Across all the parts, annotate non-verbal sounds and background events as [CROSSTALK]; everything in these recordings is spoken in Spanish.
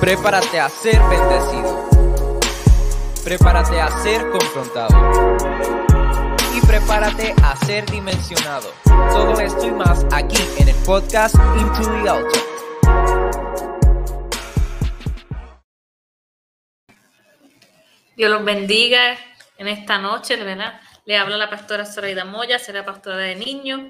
Prepárate a ser bendecido. Prepárate a ser confrontado. Y prepárate a ser dimensionado. Todo esto y más aquí en el podcast Into the Altar. Dios los bendiga en esta noche, ¿verdad? Le habla la pastora Zoraida Moya, será pastora de niños.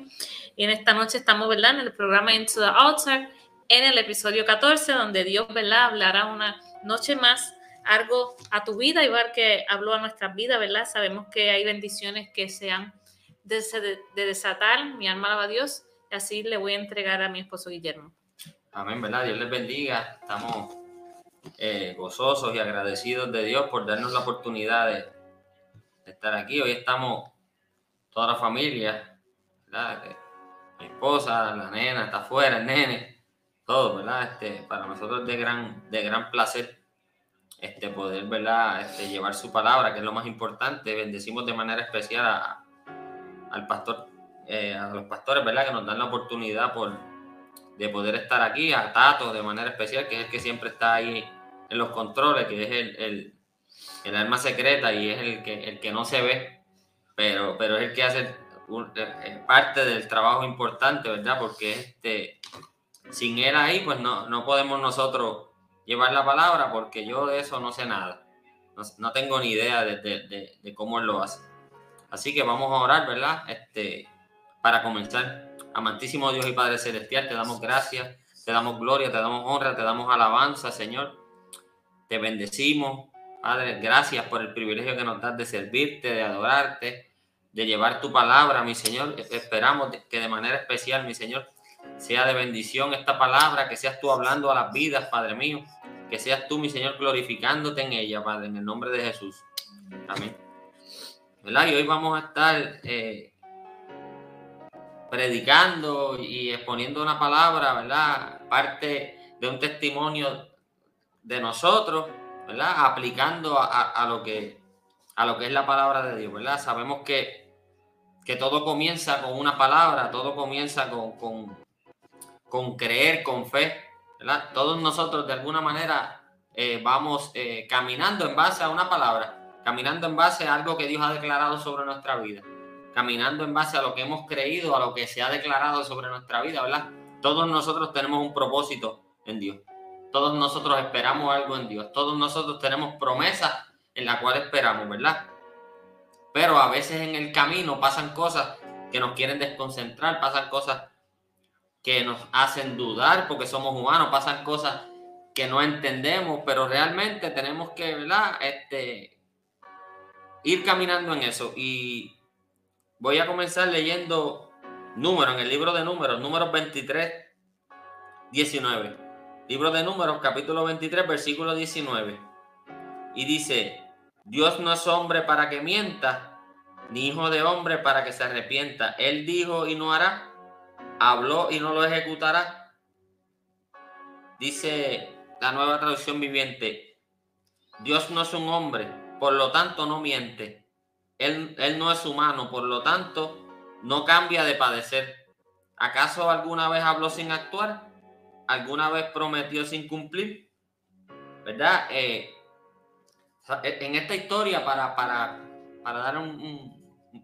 Y en esta noche estamos, ¿verdad? En el programa Into the Altar, en el episodio 14, donde Dios, ¿verdad? Hablará una noche más algo a tu vida, igual que habló a nuestras vidas, ¿verdad? Sabemos que hay bendiciones que se han de, de desatar. Mi alma alaba a Dios. Y así le voy a entregar a mi esposo Guillermo. Amén, ¿verdad? Dios les bendiga. Estamos eh, gozosos y agradecidos de Dios por darnos la oportunidad de, de estar aquí. Hoy estamos toda la familia, ¿verdad? Mi esposa, la nena está afuera, el nene, todo, ¿verdad? Este, para nosotros es de gran, de gran placer este, poder, ¿verdad? Este, llevar su palabra, que es lo más importante. Bendecimos de manera especial a, al pastor, eh, a los pastores, ¿verdad? Que nos dan la oportunidad por, de poder estar aquí, a Tato de manera especial, que es el que siempre está ahí en los controles, que es el, el, el alma secreta y es el que, el que no se ve, pero, pero es el que hace un, parte del trabajo importante, ¿verdad? Porque este, sin él ahí, pues no, no podemos nosotros llevar la palabra, porque yo de eso no sé nada. No, tengo ni idea de, de, de, de, cómo él lo hace. Así que vamos a orar, ¿verdad? Este, para comenzar. Amantísimo Dios y Padre Celestial, te damos gracias, te damos gloria, te damos honra, te damos alabanza, Señor. Te bendecimos, Padre, gracias por el privilegio que nos das de servirte, de adorarte, de llevar tu palabra, mi Señor. Esperamos que de manera especial, mi Señor, sea de bendición esta palabra, que seas tú hablando a las vidas, Padre mío, que seas tú, mi Señor, glorificándote en ella, Padre, en el nombre de Jesús. Amén. ¿Verdad? Y hoy vamos a estar eh, predicando y exponiendo una palabra, ¿verdad? Parte de un testimonio de nosotros, ¿verdad? Aplicando a, lo que, a lo que es la palabra de Dios, ¿verdad? Sabemos que, que todo comienza con una palabra, todo comienza con, con creer, con fe. Todos nosotros de alguna manera eh, vamos eh, caminando en base a una palabra, caminando en base a algo que Dios ha declarado sobre nuestra vida, caminando en base a lo que hemos creído, a lo que se ha declarado sobre nuestra vida, ¿verdad? Todos nosotros tenemos un propósito en Dios. Todos nosotros esperamos algo en Dios. Todos nosotros tenemos promesas en la cual esperamos, ¿verdad? Pero a veces en el camino pasan cosas que nos quieren desconcentrar, pasan cosas que nos hacen dudar porque somos humanos, pasan cosas que no entendemos, pero realmente tenemos que. Este, ir caminando en eso. Y voy a comenzar leyendo números, en el libro de números, números 23, 19. Libro de Números, capítulo 23, versículo 19. Y dice, Dios no es hombre para que mienta, ni hijo de hombre para que se arrepienta. Él dijo y no hará, habló y no lo ejecutará. Dice la nueva traducción viviente, Dios no es un hombre, por lo tanto no miente. Él, él no es humano, por lo tanto no cambia de padecer. ¿Acaso alguna vez habló sin actuar? alguna vez prometió sin cumplir, ¿verdad? Eh, en esta historia, para, para, para dar un, un,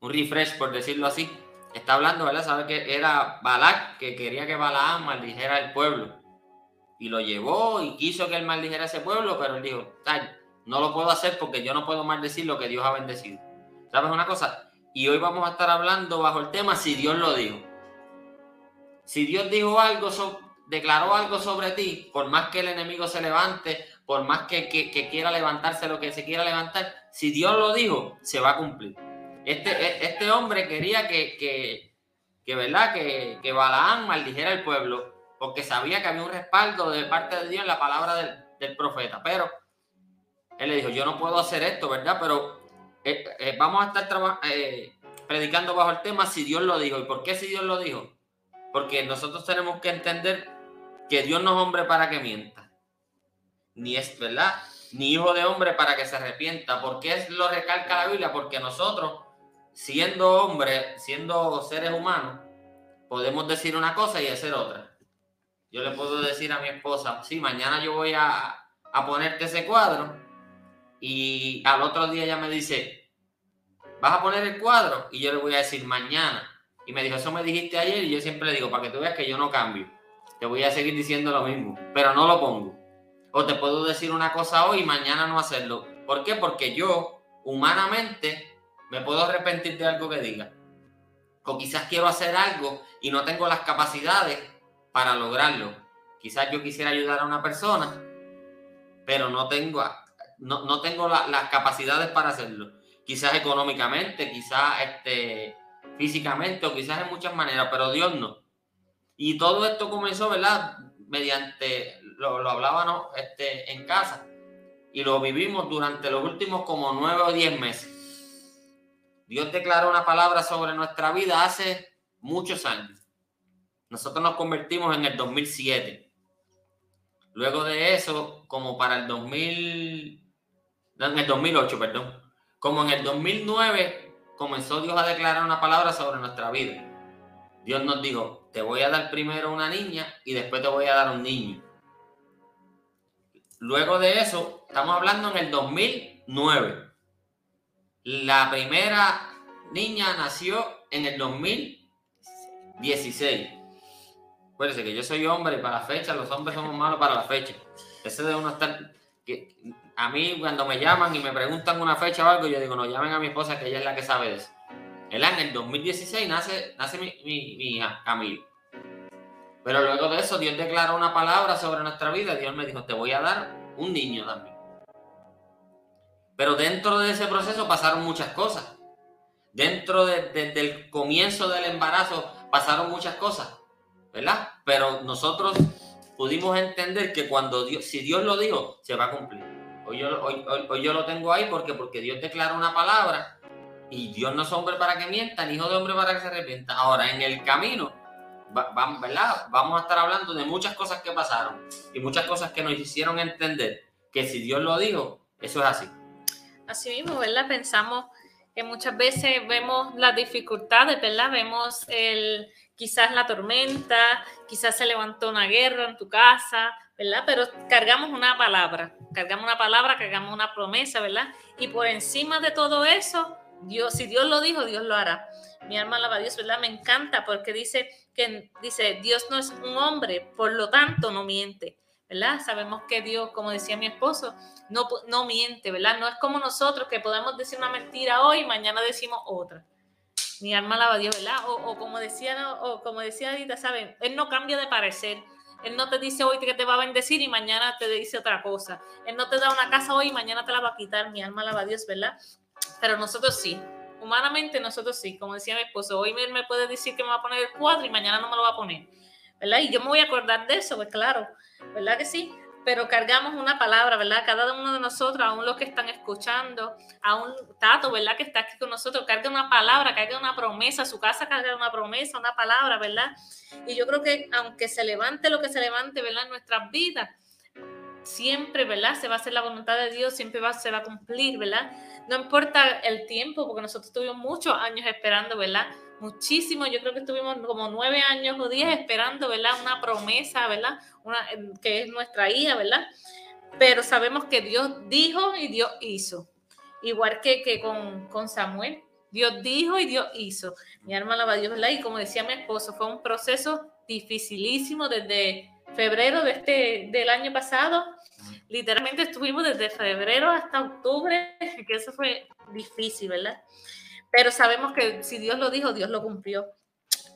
un, refresh, por decirlo así, está hablando, ¿verdad? Sabe que era Balak que quería que Balaam maldijera el pueblo. Y lo llevó y quiso que él maldijera ese pueblo, pero él dijo, no lo puedo hacer porque yo no puedo maldecir lo que Dios ha bendecido. ¿Sabes una cosa? Y hoy vamos a estar hablando bajo el tema si Dios lo dijo. Si Dios dijo algo, declaró algo sobre ti, por más que el enemigo se levante, por más que, quiera levantarse lo que se quiera levantar, si Dios lo dijo, se va a cumplir. Este, este hombre quería que, que, que ¿verdad? Que, que Balaam maldijera el pueblo, porque sabía que había un respaldo de parte de Dios en la palabra del, del profeta. Pero él le dijo, yo no puedo hacer esto, ¿verdad? Pero eh, eh, vamos a estar eh, predicando bajo el tema si Dios lo dijo. ¿Y por qué si Dios lo dijo? Porque nosotros tenemos que entender que Dios no es hombre para que mienta. Ni es verdad, ni hijo de hombre para que se arrepienta. ¿Por qué lo recalca la Biblia? Porque nosotros, siendo hombres, siendo seres humanos, podemos decir una cosa y hacer otra. yo le puedo decir a mi esposa, sí, mañana yo voy a, a ponerte ese cuadro y al otro día ella me dice, ¿vas a poner el cuadro? Y yo le voy a decir mañana. Y me dijo, eso me dijiste ayer y yo siempre le digo, para que tú veas que yo no cambio. Te voy a seguir diciendo lo mismo, pero no lo pongo. O te puedo decir una cosa hoy y mañana no hacerlo. ¿Por qué? Porque yo, humanamente, me puedo arrepentir de algo que diga. O quizás quiero hacer algo y no tengo las capacidades para lograrlo. Quizás yo quisiera ayudar a una persona, pero no tengo, no, tengo las capacidades para hacerlo. Quizás económicamente, quizás este, físicamente o quizás en muchas maneras, pero Dios no. Y todo esto comenzó, ¿verdad? Mediante, lo, lo hablábamos este, en casa y lo vivimos durante los últimos como nueve o diez meses. Dios declaró una palabra sobre nuestra vida hace muchos años. Nosotros nos convertimos en el 2007. Luego de eso, como para el 2000, en el 2008, perdón, como en el 2009 comenzó Dios a declarar una palabra sobre nuestra vida. Dios nos dijo, te voy a dar primero una niña y después te voy a dar un niño. Luego de eso, estamos hablando en el 2009. La primera niña nació en el 2016. Acuérdense que yo soy hombre y para la fecha, los hombres somos malos para la fecha. Ese de estar. A mí, cuando me llaman y me preguntan una fecha o algo, yo digo, no, llamen a mi esposa que ella es la que sabe de eso. En el 2016 nace, nace mi hija, Camila. Pero luego de eso, Dios declaró una palabra sobre nuestra vida. Dios me dijo, te voy a dar un niño también. Pero dentro de ese proceso pasaron muchas cosas. Dentro del comienzo del embarazo pasaron muchas cosas. ¿verdad? Pero nosotros pudimos entender que cuando Dios, si Dios lo dijo, se va a cumplir. Hoy yo, hoy, hoy, yo lo tengo ahí porque, porque Dios declara una palabra y Dios no es hombre para que mienta, ni hijo de hombre para que se arrepienta. Ahora, en el camino, ¿verdad? Vamos a estar hablando de muchas cosas que pasaron y muchas cosas que nos hicieron entender que si Dios lo dijo, eso es así. Así mismo, ¿verdad? Pensamos que muchas veces vemos las dificultades, ¿verdad? Vemos el, quizás la tormenta, quizás se levantó una guerra en tu casa, ¿verdad? Pero cargamos una palabra, cargamos una palabra, cargamos una promesa, ¿verdad? Y por encima de todo eso, Dios, si Dios lo dijo, Dios lo hará. Mi alma alaba a Dios, ¿verdad? Me encanta porque dice que dice, Dios no es un hombre, por lo tanto no miente, ¿verdad? Sabemos que Dios, como decía mi esposo, no, no miente, ¿verdad? No es como nosotros que podemos decir una mentira hoy y mañana decimos otra mi alma alaba a Dios, ¿verdad? O, como decía, o como decía ahorita, ¿saben? Él no cambia de parecer. Él no te dice hoy que te va a bendecir y mañana te dice otra cosa. Él no te da una casa hoy y mañana te la va a quitar. Mi alma alaba a Dios, ¿verdad? Pero nosotros sí. Humanamente nosotros sí. Como decía mi esposo, hoy me puede decir que me va a poner el cuadro y mañana no me lo va a poner. ¿Verdad? Y yo me voy a acordar de eso, pues claro. ¿Verdad que sí? pero cargamos una palabra, ¿verdad? Cada uno de nosotros, aún los que están escuchando, aún Tato, ¿verdad? Que está aquí con nosotros, carga una palabra, carga una promesa, su casa carga una promesa, una palabra, ¿verdad? Y yo creo que aunque se levante lo que se levante, ¿verdad? En nuestras vidas, siempre, ¿verdad? Se va a hacer la voluntad de Dios, siempre va, se va a cumplir, ¿verdad? No importa el tiempo, porque nosotros tuvimos muchos años esperando, ¿verdad? Muchísimo, yo creo que estuvimos como nueve años o diez esperando, ¿verdad? Una promesa, ¿verdad? Una, que es nuestra hija, ¿verdad? Pero sabemos que Dios dijo y Dios hizo. Igual que, que con, con Samuel. Dios dijo y Dios hizo. Mi alma alaba a Dios, ¿verdad? Y como decía mi esposo, fue un proceso dificilísimo desde febrero de este, del año pasado. Literalmente estuvimos desde febrero hasta octubre, [LAUGHS] que eso fue difícil, ¿verdad? Pero sabemos que si Dios lo dijo, Dios lo cumplió.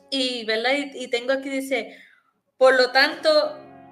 Y, ¿verdad? Y, tengo aquí, dice, por lo tanto,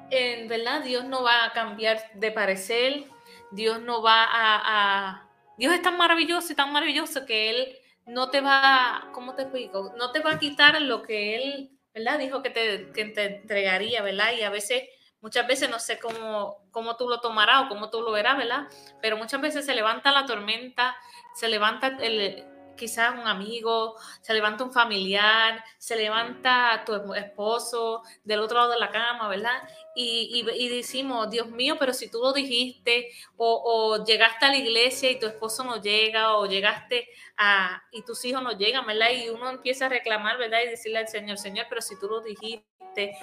en verdad, Dios no va a cambiar de parecer, Dios no va a, Dios es tan maravilloso y tan maravilloso que Él no te va, ¿cómo te explico? No te va a quitar lo que Él, ¿verdad? Dijo que te, que te entregaría, ¿verdad? Y a veces, muchas veces no sé cómo, cómo tú lo tomarás o cómo tú lo verás, ¿verdad? Pero muchas veces se levanta la tormenta, se levanta el, quizás un amigo, se levanta un familiar, se levanta tu esposo del otro lado de la cama, ¿verdad? Y, decimos, Dios mío, pero si tú lo dijiste, o, llegaste a la iglesia y tu esposo no llega, o llegaste a, y tus hijos no llegan, ¿verdad? Y uno empieza a reclamar, ¿verdad? Y decirle al Señor, Señor, pero si tú lo dijiste,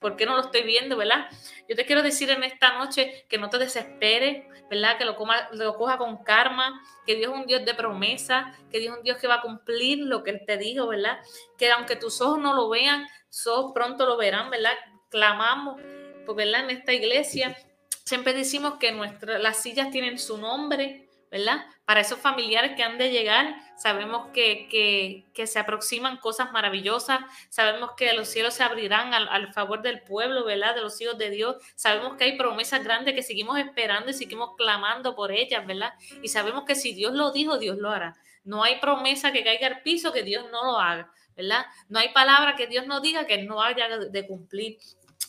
¿por qué no lo estoy viendo, verdad? Yo te quiero decir en esta noche que no te desesperes, ¿verdad? Que lo, lo coja con karma, que Dios es un Dios de promesa, que Dios es un Dios que va a cumplir lo que Él te dijo, ¿verdad? Que aunque tus ojos no lo vean, sos pronto lo verán, ¿verdad? Clamamos pues, ¿verdad? En esta iglesia siempre decimos que nuestra, las sillas tienen su nombre, ¿verdad? Para esos familiares que han de llegar, sabemos que, se aproximan cosas maravillosas, sabemos que los cielos se abrirán al, favor del pueblo, ¿verdad? De los hijos de Dios, sabemos que hay promesas grandes que seguimos esperando y seguimos clamando por ellas, ¿verdad? Y sabemos que si Dios lo dijo, Dios lo hará. No hay promesa que caiga al piso que Dios no lo haga, ¿verdad? No hay palabra que Dios no diga que no haya de cumplir.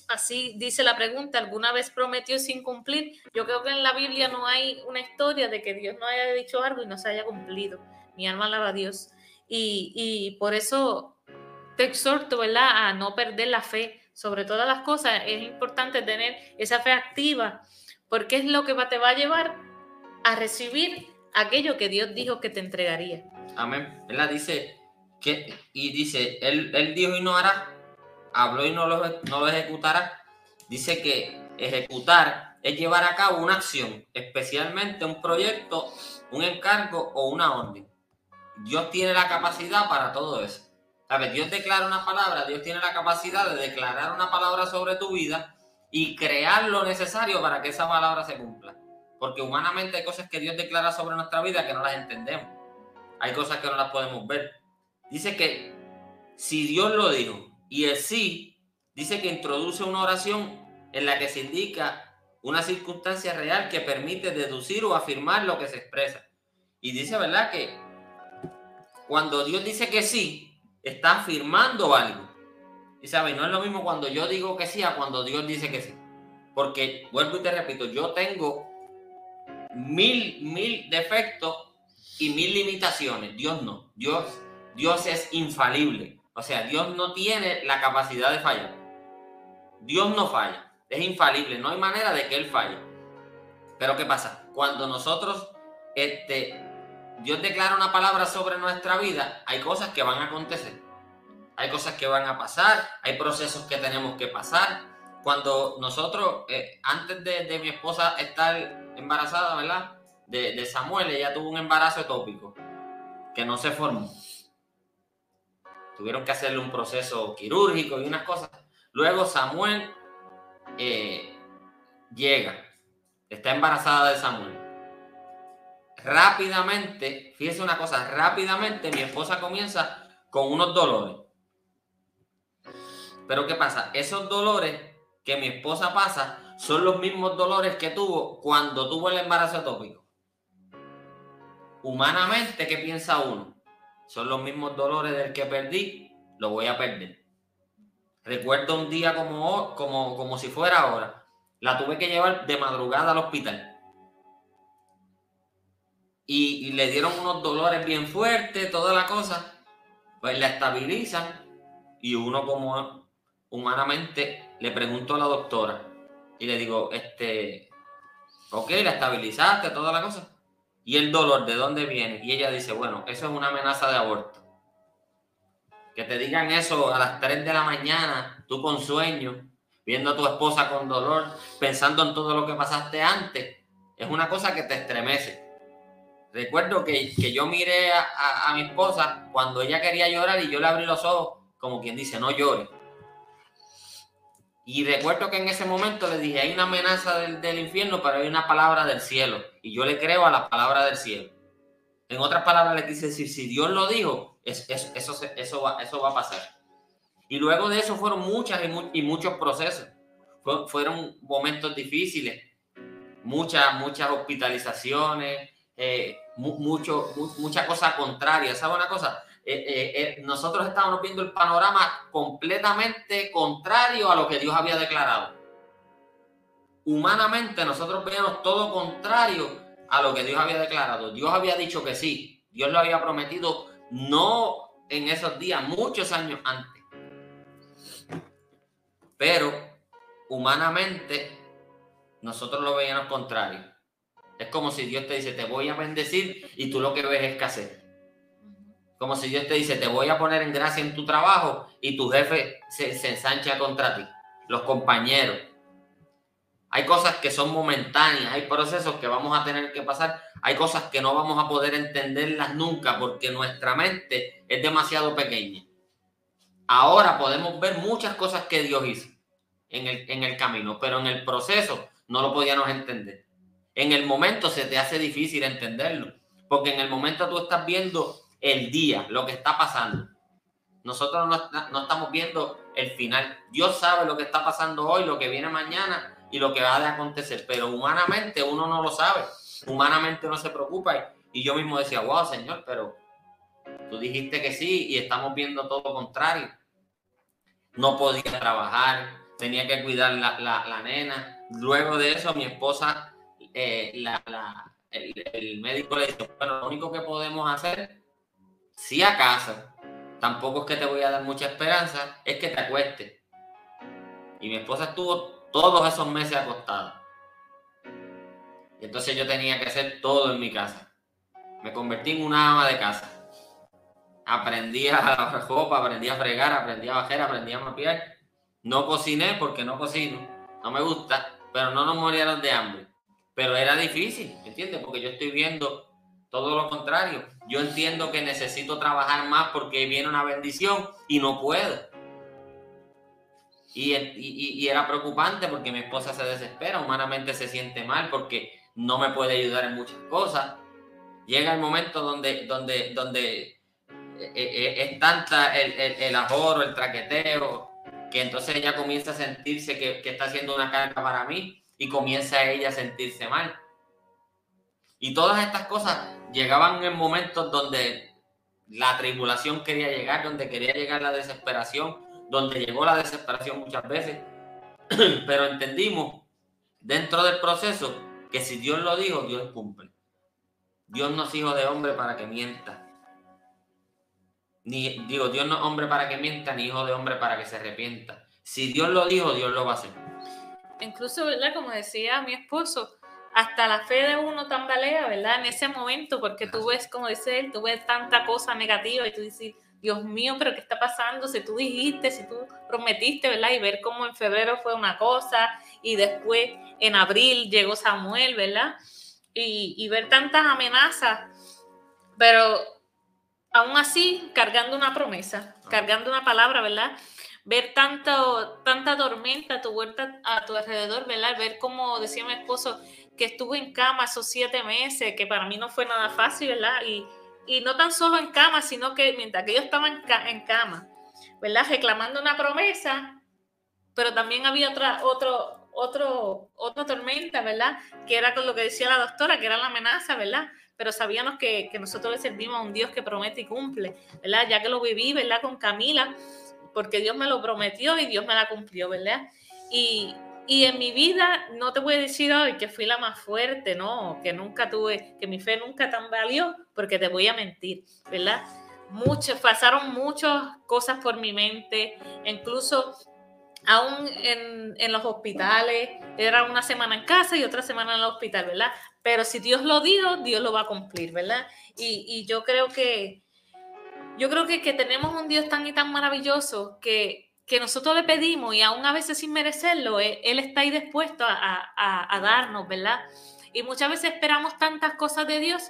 Así dice la pregunta, ¿alguna vez prometió sin cumplir? Yo creo que en la Biblia no hay una historia de que Dios no haya dicho algo y no se haya cumplido. Mi alma alaba a Dios. Y, por eso te exhorto, a no perder la fe. Sobre todas las cosas, es importante tener esa fe activa, porque es lo que te va a llevar a recibir aquello que Dios dijo que te entregaría. Amén. Él dice que, y dice, él, él dijo y no hará, habló y no lo, no lo ejecutará, dice que ejecutar es llevar a cabo una acción, especialmente un proyecto, un encargo o una orden. Dios tiene la capacidad para todo eso. ¿Sabes? Dios declara una palabra, Dios tiene la capacidad de declarar una palabra sobre tu vida y crear lo necesario para que esa palabra se cumpla. Porque humanamente hay cosas que Dios declara sobre nuestra vida que no las entendemos. Hay cosas que no las podemos ver. Dice que si Dios lo dijo y el sí dice que introduce una oración en la que se indica una circunstancia real que permite deducir o afirmar lo que se expresa. Y dice, ¿verdad? Que cuando Dios dice que sí, está afirmando algo. Y sabe, no es lo mismo cuando yo digo que sí a cuando Dios dice que sí. Porque, vuelvo y te repito, yo tengo mil, mil defectos y mil limitaciones. Dios no. Dios, Dios es infalible. O sea, Dios no tiene la capacidad de fallar. Dios no falla. Es infalible. No hay manera de que Él falle. Pero ¿qué pasa? Cuando nosotros, este, Dios declara una palabra sobre nuestra vida, hay cosas que van a acontecer. Hay cosas que van a pasar. Hay procesos que tenemos que pasar. Cuando nosotros, eh, antes de, mi esposa estar embarazada, ¿verdad? De, de Samuel, ella tuvo un embarazo etópico que no se formó tuvieron que hacerle un proceso quirúrgico y unas cosas. Luego Samuel eh, llega, está embarazada de Samuel. Rápidamente, fíjese una cosa, rápidamente mi esposa comienza con unos dolores. Pero ¿qué pasa? Esos dolores que mi esposa pasa son los mismos dolores que tuvo cuando tuvo el embarazo atópico. Humanamente, ¿qué piensa uno? Son los mismos dolores del que perdí, lo voy a perder. Recuerdo un día como, como, como si fuera ahora. La tuve que llevar de madrugada al hospital. Y, le dieron unos dolores bien fuertes, toda la cosa. Pues la estabilizan. Y uno como humanamente le pregunto a la doctora. Y le digo, este, ok, la estabilizaste, toda la cosa. ¿Y el dolor de dónde viene? Y ella dice, bueno, eso es una amenaza de aborto. Que te digan eso a las 3 de la mañana, tú con sueño, viendo a tu esposa con dolor, pensando en todo lo que pasaste antes, es una cosa que te estremece. Recuerdo que, yo miré a, a mi esposa cuando ella quería llorar y yo le abrí los ojos, como quien dice, no llores. Y recuerdo que en ese momento le dije, hay una amenaza del, infierno, pero hay una palabra del cielo. Y yo le creo a la palabra del cielo. En otras palabras, le quise decir, si Dios lo dijo, eso, eso, va, eso va a pasar. Y luego de eso fueron muchas y, muchos procesos. fueron momentos difíciles, muchas, muchas hospitalizaciones, eh, mucho, mucha cosa contraria. ¿Sabe una cosa? Eh, eh, eh, nosotros estábamos viendo el panorama completamente contrario a lo que Dios había declarado. Humanamente nosotros veíamos todo contrario a lo que Dios había declarado. Dios había dicho que sí, Dios lo había prometido no en esos días, muchos años antes. Pero humanamente nosotros lo veíamos contrario. Es como si Dios te dice, te voy a bendecir y tú lo que ves es escasez. Como si Dios te dice, te voy a poner en gracia en tu trabajo y tu jefe se, se ensancha contra ti, los compañeros. Hay cosas que son momentáneas, hay procesos que vamos a tener que pasar, hay cosas que no vamos a poder entenderlas nunca porque nuestra mente es demasiado pequeña. Ahora podemos ver muchas cosas que Dios hizo en el, en el camino, pero en el proceso no lo podíamos entender. En el momento se te hace difícil entenderlo, porque en el momento tú estás viendo el día, lo que está pasando. Nosotros no, estamos viendo el final. Dios sabe lo que está pasando hoy, lo que viene mañana y lo que va a acontecer, pero humanamente uno no lo sabe. Humanamente uno se preocupa y, yo mismo decía, wow, Señor, pero tú dijiste que sí y estamos viendo todo lo contrario. No podía trabajar, tenía que cuidar la, la, nena. Luego de eso, mi esposa, eh, el, el médico le dice, bueno, lo único que podemos hacer si acaso, tampoco es que te voy a dar mucha esperanza, es que te acuestes. Y mi esposa estuvo todos esos meses acostada. Y entonces yo tenía que hacer todo en mi casa. Me convertí en una ama de casa. Aprendí a lavar [LAUGHS] ropa, aprendí a fregar, aprendí a bajar, aprendí a mapear. No cociné porque no cocino, no me gusta, pero no nos moríamos de hambre. Pero era difícil, ¿entiendes? Porque yo estoy viendo todo lo contrario. Yo entiendo que necesito trabajar más porque viene una bendición y no puedo. Y, y, era preocupante porque mi esposa se desespera, humanamente se siente mal porque no me puede ayudar en muchas cosas. Llega el momento donde, donde, donde eh, eh, eh, es tanta el, el, el, ahorro, el traqueteo, que entonces ella comienza a sentirse que, que está haciendo una carga para mí y comienza ella a sentirse mal. Y todas estas cosas llegaban en momentos donde la tribulación quería llegar, donde quería llegar la desesperación, donde llegó la desesperación muchas veces. [CLEARS THROAT] Pero entendimos dentro del proceso que si Dios lo dijo, Dios cumple. Dios no es hijo de hombre para que mienta. Ni, digo, Dios no es hombre para que mienta, ni hijo de hombre para que se arrepienta. Si Dios lo dijo, Dios lo va a hacer. Incluso, ¿verdad? Como decía mi esposo, hasta la fe de uno tambalea, ¿verdad? En ese momento, porque tú ves, como dice él, tú ves tanta cosa negativa y tú dices, Dios mío, pero ¿qué está pasando? Si tú dijiste, si tú prometiste, ¿verdad? Y ver cómo en febrero fue una cosa y después en abril llegó Samuel, ¿verdad? Y, y ver tantas amenazas, pero aún así cargando una promesa, cargando una palabra, ¿verdad? Ver tanto, tanta tormenta a tu vuelta, a tu alrededor, ¿verdad? Ver como decía mi esposo, que estuve en cama esos siete meses, que para mí no fue nada fácil, ¿verdad? Y, y no tan solo en cama, sino que mientras que yo estaba en, en cama, ¿verdad? Reclamando una promesa, pero también había otra, otro, otro, otra tormenta, ¿verdad? Que era con lo que decía la doctora, que era la amenaza, ¿verdad? Pero sabíamos que, que nosotros servimos a un Dios que promete y cumple, ¿verdad? Ya que lo viví, ¿verdad? Con Camila, porque Dios me lo prometió y Dios me la cumplió, ¿verdad? Y, y en mi vida no te voy a decir hoy que fui la más fuerte, no, que nunca tuve, que mi fe nunca tan valió, porque te voy a mentir, ¿verdad? Muchos, pasaron muchas cosas por mi mente, incluso aún en, en, los hospitales, era una semana en casa y otra semana en el hospital, ¿verdad? Pero si Dios lo dijo, Dios lo va a cumplir, ¿verdad? Y, y yo creo que, yo creo que, que tenemos un Dios tan y tan maravilloso que, que nosotros le pedimos y aún a veces sin merecerlo, e, Él, está ahí dispuesto a, darnos, ¿verdad? Y muchas veces esperamos tantas cosas de Dios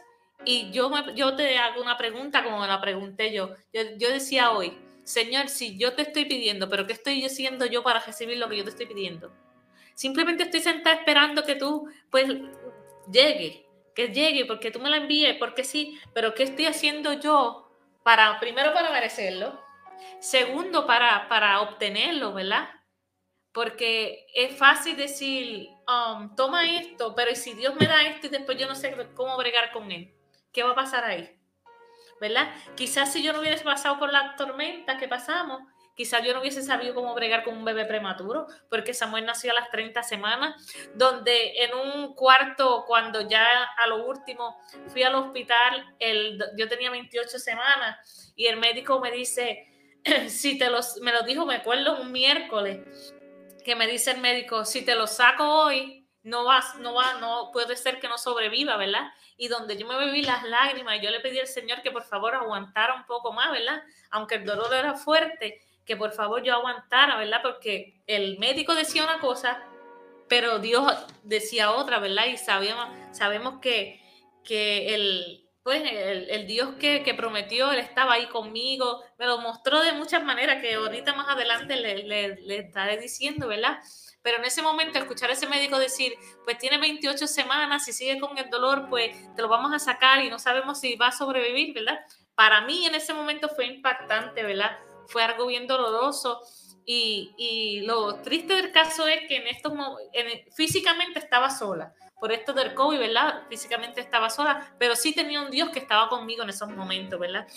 y yo, yo te hago una pregunta como me la pregunté yo. yo. Yo decía hoy, Señor, si yo te estoy pidiendo, pero ¿qué estoy haciendo yo para recibir lo que yo te estoy pidiendo? Simplemente estoy sentada esperando que tú, pues, llegue, que llegue, porque tú me la envíes, porque sí, pero ¿qué estoy haciendo yo para, primero para merecerlo? Segundo, para, para obtenerlo, ¿verdad? Porque es fácil decir, um, toma esto, pero si Dios me da esto y después yo no sé cómo bregar con él, ¿qué va a pasar ahí? ¿Verdad? Quizás si yo no hubiese pasado por las tormentas que pasamos, quizás yo no hubiese sabido cómo bregar con un bebé prematuro, porque Samuel nació a las 30 semanas, donde en un cuarto, cuando ya a lo último fui al hospital, el, yo tenía 28 semanas y el médico me dice, [CLEARS THROAT] si te los, me lo dijo, me acuerdo, un miércoles. que me dice el médico, si te lo saco hoy, no vas, no va, no puede ser que no sobreviva, ¿verdad? Y donde yo me bebí las lágrimas, yo le pedí al Señor que por favor aguantara un poco más, ¿verdad? Aunque el dolor era fuerte, que por favor yo aguantara, ¿verdad? Porque el médico decía una cosa, pero Dios decía otra, ¿verdad? Y sabemos, sabemos que, que el, pues, el, Dios que, prometió, Él estaba ahí conmigo, me lo mostró de muchas maneras que ahorita más adelante le, le, estaré diciendo, ¿verdad? Pero en ese momento, escuchar a ese médico decir, pues tiene 28 semanas, si sigue con el dolor, pues te lo vamos a sacar y no sabemos si va a sobrevivir, ¿verdad? Para mí en ese momento fue impactante, ¿verdad? Fue algo bien doloroso y, lo triste del caso es que en estos en, físicamente estaba sola. Por esto del COVID, ¿verdad? Físicamente estaba sola, pero sí tenía un Dios que estaba conmigo en esos momentos, ¿verdad?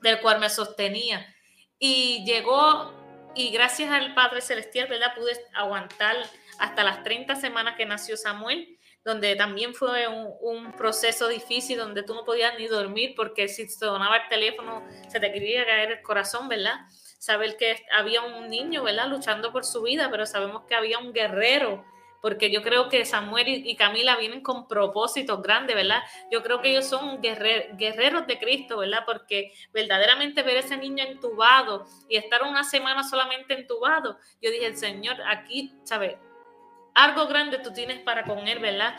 Del cual me sostenía. Y llegó, y gracias al Padre Celestial, ¿verdad? Pude aguantar hasta las 30 semanas que nació Samuel, donde también fue un, proceso difícil, donde tú no podías ni dormir porque si sonaba el teléfono se te quería caer el corazón, ¿verdad? saber que había un niño, ¿verdad? Luchando por su vida, pero sabemos que había un guerrero, porque yo creo que Samuel y Camila vienen con propósitos grandes, ¿verdad? Yo creo que ellos son guerreros de Cristo, ¿verdad? Porque verdaderamente ver ese niño entubado y estar una semana solamente entubado, yo dije, el Señor, aquí, ¿sabes? Algo grande tú tienes para con él, ¿verdad?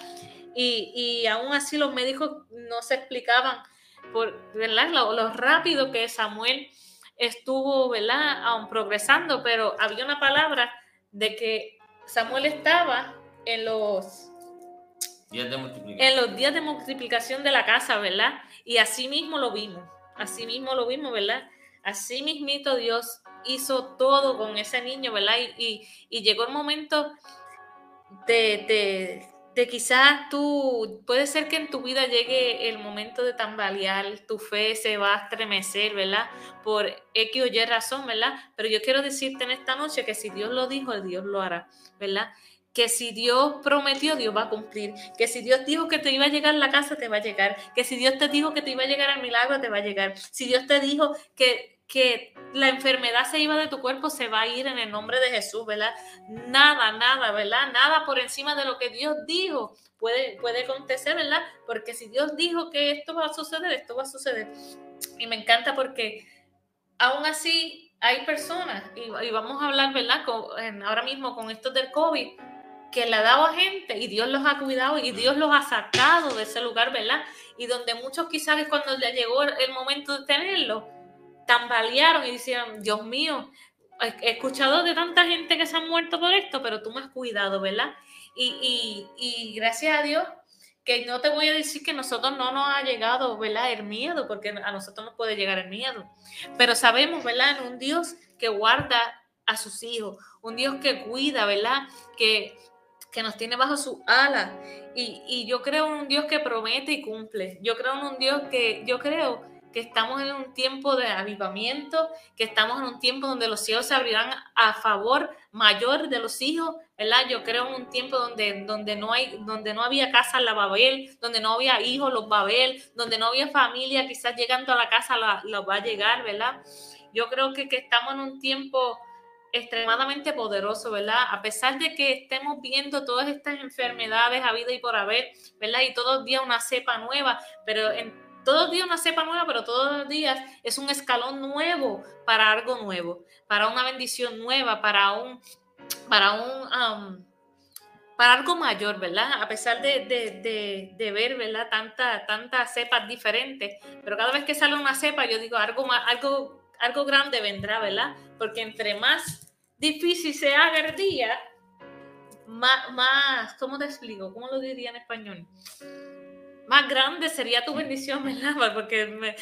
Y, y aún así los médicos no se explicaban, por, ¿verdad? Lo, lo rápido que Samuel estuvo, ¿verdad? Aún progresando, pero había una palabra de que Samuel estaba en los días de multiplicación. En los días de multiplicación de la casa, ¿verdad? Y así mismo lo vimos, así mismo lo vimos, ¿verdad? Así mismito Dios hizo todo con ese niño, ¿verdad? Y, y, llegó el momento de, de quizás tú, puede ser que en tu vida llegue el momento de tambalear, tu fe se va a estremecer, ¿verdad? Por X o Y razón, ¿verdad? Pero yo quiero decirte en esta noche que si Dios lo dijo, Dios lo hará, ¿verdad? Que si Dios prometió, Dios va a cumplir. Que si Dios dijo que te iba a llegar la casa, te va a llegar. Que si Dios te dijo que te iba a llegar el milagro, te va a llegar. Si Dios te dijo que que la enfermedad se iba de tu cuerpo, se va a ir en el nombre de Jesús, ¿verdad? Nada, nada, ¿verdad? Nada por encima de lo que Dios dijo puede, puede acontecer, ¿verdad? Porque si Dios dijo que esto va a suceder, esto va a suceder. Y me encanta porque aún así hay personas, y, vamos a hablar, ¿verdad? ahora mismo con esto del COVID, que le ha dado a gente y Dios los ha cuidado y Dios los ha sacado de ese lugar, ¿verdad? Y donde muchos quizás cuando le llegó el momento de tenerlo, tambalearon y decían, Dios mío, he escuchado de tanta gente que se ha muerto por esto, pero tú me has cuidado, ¿verdad? Y, y, gracias a Dios, que no te voy a decir que a nosotros no nos ha llegado, ¿verdad? El miedo, porque a nosotros nos puede llegar el miedo, pero sabemos, ¿verdad? En un Dios que guarda a sus hijos, un Dios que cuida, ¿verdad? Que, que nos tiene bajo su ala. Y, y yo creo en un Dios que promete y cumple. Yo creo en un Dios que, yo creo que estamos en un tiempo de avivamiento, que estamos en un tiempo donde los cielos se abrirán a favor mayor de los hijos, ¿verdad? Yo creo en un tiempo donde, donde, no, hay, donde no había casa la Babel, donde no había hijos los Babel, donde no había familia, quizás llegando a la casa lo va a llegar, ¿verdad? Yo creo que, que estamos en un tiempo extremadamente poderoso, ¿verdad? A pesar de que estemos viendo todas estas enfermedades a vida y por haber, ¿verdad? Y todos los días una cepa nueva, pero en todos los días una cepa nueva, pero todos los días es un escalón nuevo para algo nuevo, para una bendición nueva, para un, para un, para algo mayor, ¿verdad? A pesar de, de, de, ver, ¿verdad? Tantas tanta cepas diferentes, pero cada vez que sale una cepa, yo digo, algo, más, algo, algo grande vendrá, ¿verdad? Porque entre más difícil se haga el día, más, más, ¿cómo te explico? ¿Cómo lo diría en español? más grande sería tu bendición, [LAUGHS] ¿verdad? Porque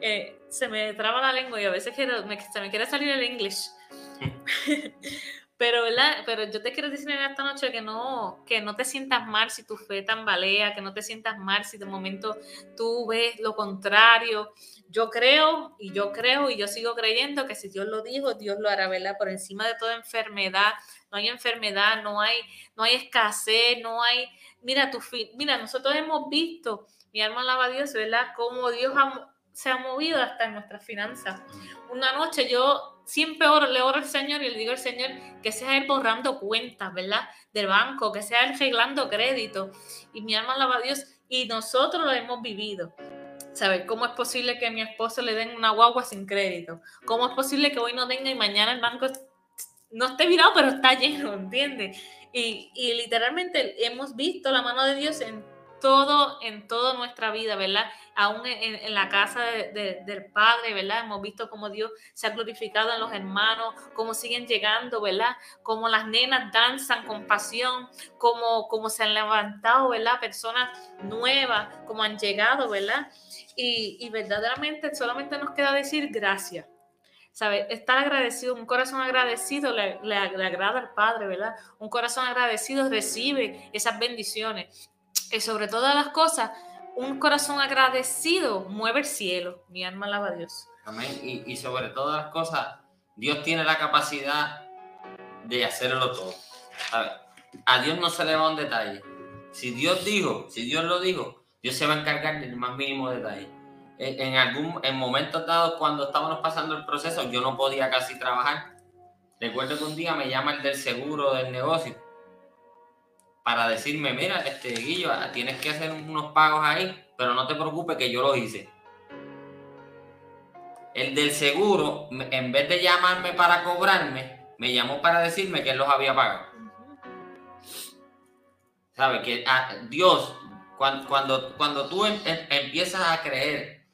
eh, se me traba la lengua y a veces quiero, se me quiere salir el inglés. [LAUGHS] Pero, ¿verdad? Pero yo te quiero decir en esta noche que no, que no te sientas mal si tu fe tambalea, que no te sientas mal si de momento tú ves lo contrario. Yo creo y yo creo y yo sigo creyendo que si Dios lo dijo, Dios lo hará, ¿verdad? Por encima de toda enfermedad, no hay enfermedad, no hay, no hay escasez, no hay, mira, tu mira, nosotros hemos visto, mi alma alaba a Dios, ¿verdad? Cómo Dios se ha movido hasta en nuestras finanzas. Una noche yo siempre oro, le oro al Señor y le digo al Señor que sea Él borrando cuentas, ¿verdad? Del banco, que sea Él arreglando crédito. Y mi alma alaba a Dios y nosotros lo hemos vivido. ¿Sabes? ¿Cómo es posible que a mi esposo le den una guagua sin crédito? ¿Cómo es posible que hoy no tenga y mañana el banco no esté virado, pero está lleno, ¿entiendes? Y, y literalmente hemos visto la mano de Dios en todo, en toda nuestra vida, ¿verdad? Aún en, la casa del Padre, ¿verdad? Hemos visto cómo Dios se ha glorificado en los hermanos, cómo siguen llegando, ¿verdad? Cómo las nenas danzan con pasión, cómo, cómo se han levantado, ¿verdad? Personas nuevas, cómo han llegado, ¿verdad? Y, y verdaderamente solamente nos queda decir gracias. ¿Sabe? Estar agradecido, un corazón agradecido le, le, agrada al Padre, ¿verdad? Un corazón agradecido recibe esas bendiciones. Y sobre todas las cosas, un corazón agradecido mueve el cielo. Mi alma alaba a Dios. Amén. Y, y sobre todas las cosas, Dios tiene la capacidad de hacerlo todo. A Dios no se le va un detalle. Si Dios dijo, si Dios lo dijo, Dios se va a encargar del más mínimo detalle. En, en algún en momentos dados, cuando estábamos pasando el proceso, yo no podía casi trabajar. Recuerdo que un día me llama el del seguro del negocio para decirme, mira, este Guillo, ah, tienes que hacer unos pagos ahí, pero no te preocupes que yo los hice. El del seguro, en vez de llamarme para cobrarme, me llamó para decirme que él los había pagado. ¿Sabes? Que ah, Dios, cuando, cuando, cuando tú em, em, empiezas a creer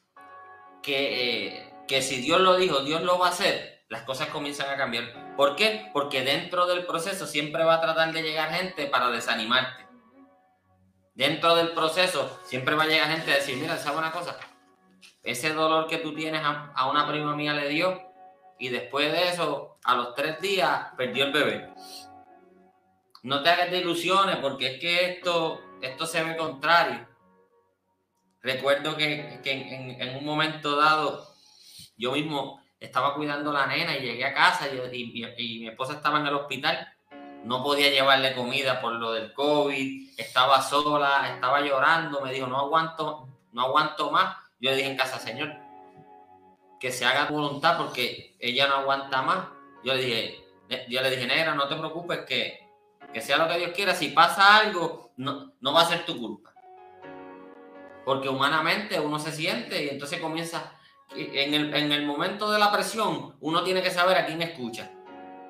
que, eh, que si Dios lo dijo, Dios lo va a hacer, las cosas comienzan a cambiar. ¿Por qué? Porque dentro del proceso siempre va a tratar de llegar gente para desanimarte. Dentro del proceso siempre va a llegar gente a decir, mira, ¿sabes una cosa? Ese dolor que tú tienes a, una prima mía le dio y después de eso, a los tres días, perdió el bebé. No te hagas de ilusiones porque es que esto, esto se ve contrario. Recuerdo que, en, en un momento dado, yo mismo estaba cuidando a la nena y llegué a casa y, mi esposa estaba en el hospital. No podía llevarle comida por lo del COVID, estaba sola, estaba llorando, me dijo, no aguanto, no aguanto más. Yo le dije en casa, Señor, que se haga voluntad porque ella no aguanta más. Yo le dije, yo le dije, negra, no te preocupes, que, que sea lo que Dios quiera. Si pasa algo, no, no va a ser tu culpa. Porque humanamente uno se siente y entonces comienza en el, en el momento de la presión, uno tiene que saber a quién escucha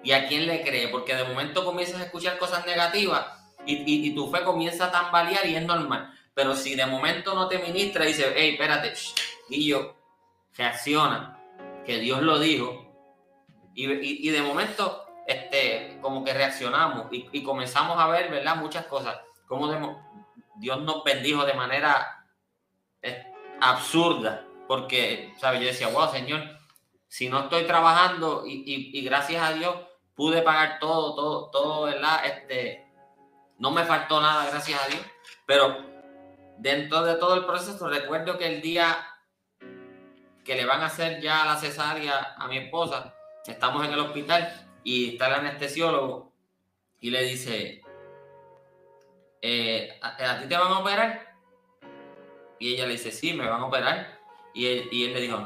y a quién le cree, porque de momento comienzas a escuchar cosas negativas y, y, tu fe comienza a tambalear y es normal. Pero si de momento no te ministra y dice, hey, espérate, y yo, reacciona, que Dios lo dijo, y, y, de momento, este, como que reaccionamos y, comenzamos a ver, ¿verdad? Muchas cosas, como Dios nos bendijo de manera eh, absurda porque, ¿sabes? Yo decía, wow, Señor, si no estoy trabajando y, gracias a Dios pude pagar todo, todo, todo, ¿verdad? Este, no me faltó nada, gracias a Dios, pero dentro de todo el proceso recuerdo que el día que le van a hacer ya la cesárea a mi esposa, estamos en el hospital y está el anestesiólogo y le dice, eh, ¿a, ti te van a operar? Y ella le dice, sí, me van a operar. Y él, le dijo,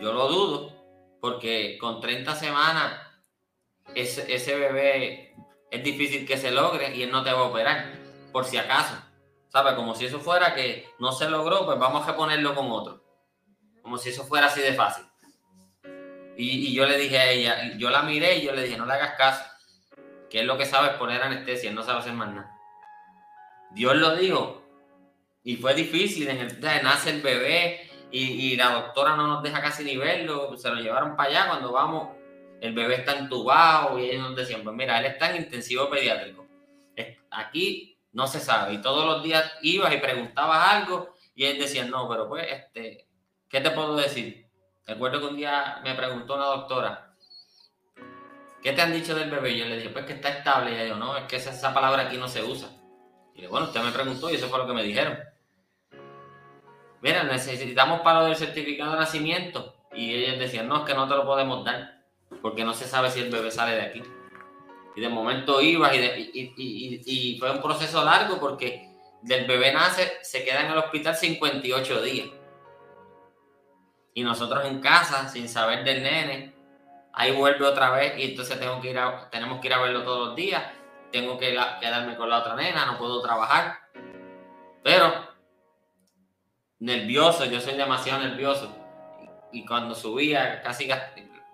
yo lo dudo, porque con 30 semanas ese, bebé es difícil que se logre y él no te va a operar, por si acaso. ¿Sabes? Como si eso fuera que no se logró, pues vamos a ponerlo con otro. Como si eso fuera así de fácil. Y, y, yo le dije a ella, yo la miré y yo le dije, no le hagas caso, que es lo que sabe es poner anestesia, no sabe hacer más nada. Dios lo dijo. Y fue difícil, en el, nace el bebé, y, la doctora no nos deja casi ni verlo, se lo llevaron para allá cuando vamos, el bebé está entubado y ellos nos decían, pues mira, él está en intensivo pediátrico. Aquí no se sabe y todos los días ibas y preguntabas algo y él decía, no, pero pues, este, ¿qué te puedo decir? Recuerdo que un día me preguntó una doctora, ¿qué te han dicho del bebé? Yo le dije, pues que está estable. Y dijo, no, es que esa, esa palabra aquí no se usa. Y bueno, usted me preguntó y eso fue lo que me dijeron mira, necesitamos para lo del certificado de nacimiento. Y ellos decían, no, es que no te lo podemos dar, porque no se sabe si el bebé sale de aquí. Y de momento ibas y, y, fue un proceso largo porque del bebé nace, se queda en el hospital 58 días. Y nosotros en casa, sin saber del nene, ahí vuelve otra vez y entonces tengo que ir a, tenemos que ir a verlo todos los días, tengo que quedarme con la otra nena, no puedo trabajar. Pero nervioso, yo soy demasiado nervioso. Y cuando subía, casi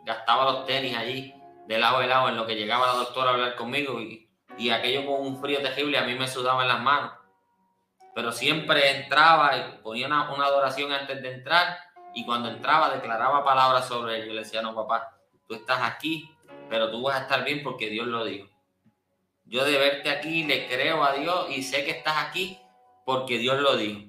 gastaba los tenis allí, de lado a lado, en lo que llegaba la doctora a hablar conmigo. Y, y aquello con un frío terrible, a mí me sudaba en las manos. Pero siempre entraba y ponía una, una adoración antes de entrar. Y cuando entraba, declaraba palabras sobre él. Yo le decía, no, papá, tú estás aquí, pero tú vas a estar bien porque Dios lo dijo. Yo de verte aquí le creo a Dios y sé que estás aquí porque Dios lo dijo.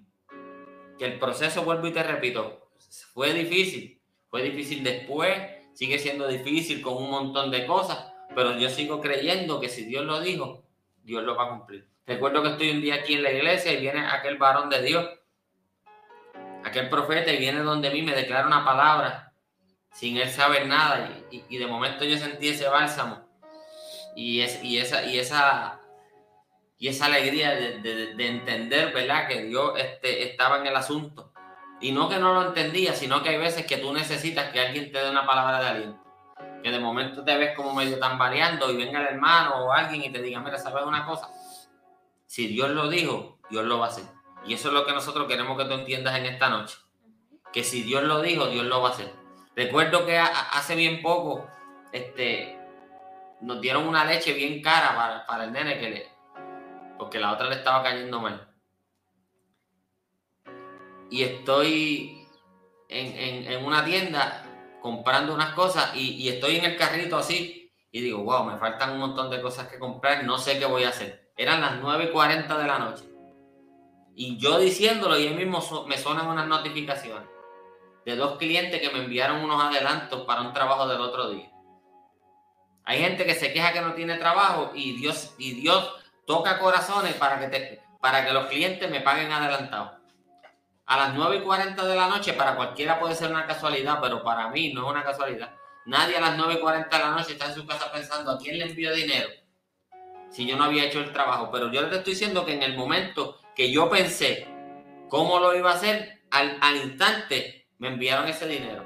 Que el proceso, vuelvo y te repito, fue difícil, fue difícil después, sigue siendo difícil con un montón de cosas, pero yo sigo creyendo que si Dios lo dijo, Dios lo va a cumplir. Recuerdo que estoy un día aquí en la iglesia y viene aquel varón de Dios, aquel profeta y viene donde mí, me declara una palabra sin él saber nada. Y, de momento yo sentí ese bálsamo y, es, y, esa, y esa y esa alegría de, entender, ¿verdad? Que Dios este, estaba en el asunto. Y no que no lo entendía, sino que hay veces que tú necesitas que alguien te dé una palabra de aliento. Que de momento te ves como medio tambaleando y venga el hermano o alguien y te diga, mira, ¿sabes una cosa? Si Dios lo dijo, Dios lo va a hacer. Y eso es lo que nosotros queremos que tú entiendas en esta noche. Que si Dios lo dijo, Dios lo va a hacer. Recuerdo que hace bien poco este, nos dieron una leche bien cara para, para el nene que le, porque la otra le estaba cayendo mal. Y estoy en, una tienda comprando unas cosas y, estoy en el carrito así y digo, wow, me faltan un montón de cosas que comprar, no sé qué voy a hacer. Eran las 9.40 de la noche. Y yo diciéndolo y ahí mismo me suenan unas notificaciones de dos clientes que me enviaron unos adelantos para un trabajo del otro día. Hay gente que se queja que no tiene trabajo y Dios, y Dios toca corazones para que, te, para que los clientes me paguen adelantado. A las 9 y 40 de la noche, para cualquiera puede ser una casualidad, pero para mí no es una casualidad. Nadie a las 9 y 40 de la noche está en su casa pensando a quién le envío dinero si yo no había hecho el trabajo. Pero yo le estoy diciendo que en el momento que yo pensé cómo lo iba a hacer, al, al instante me enviaron ese dinero.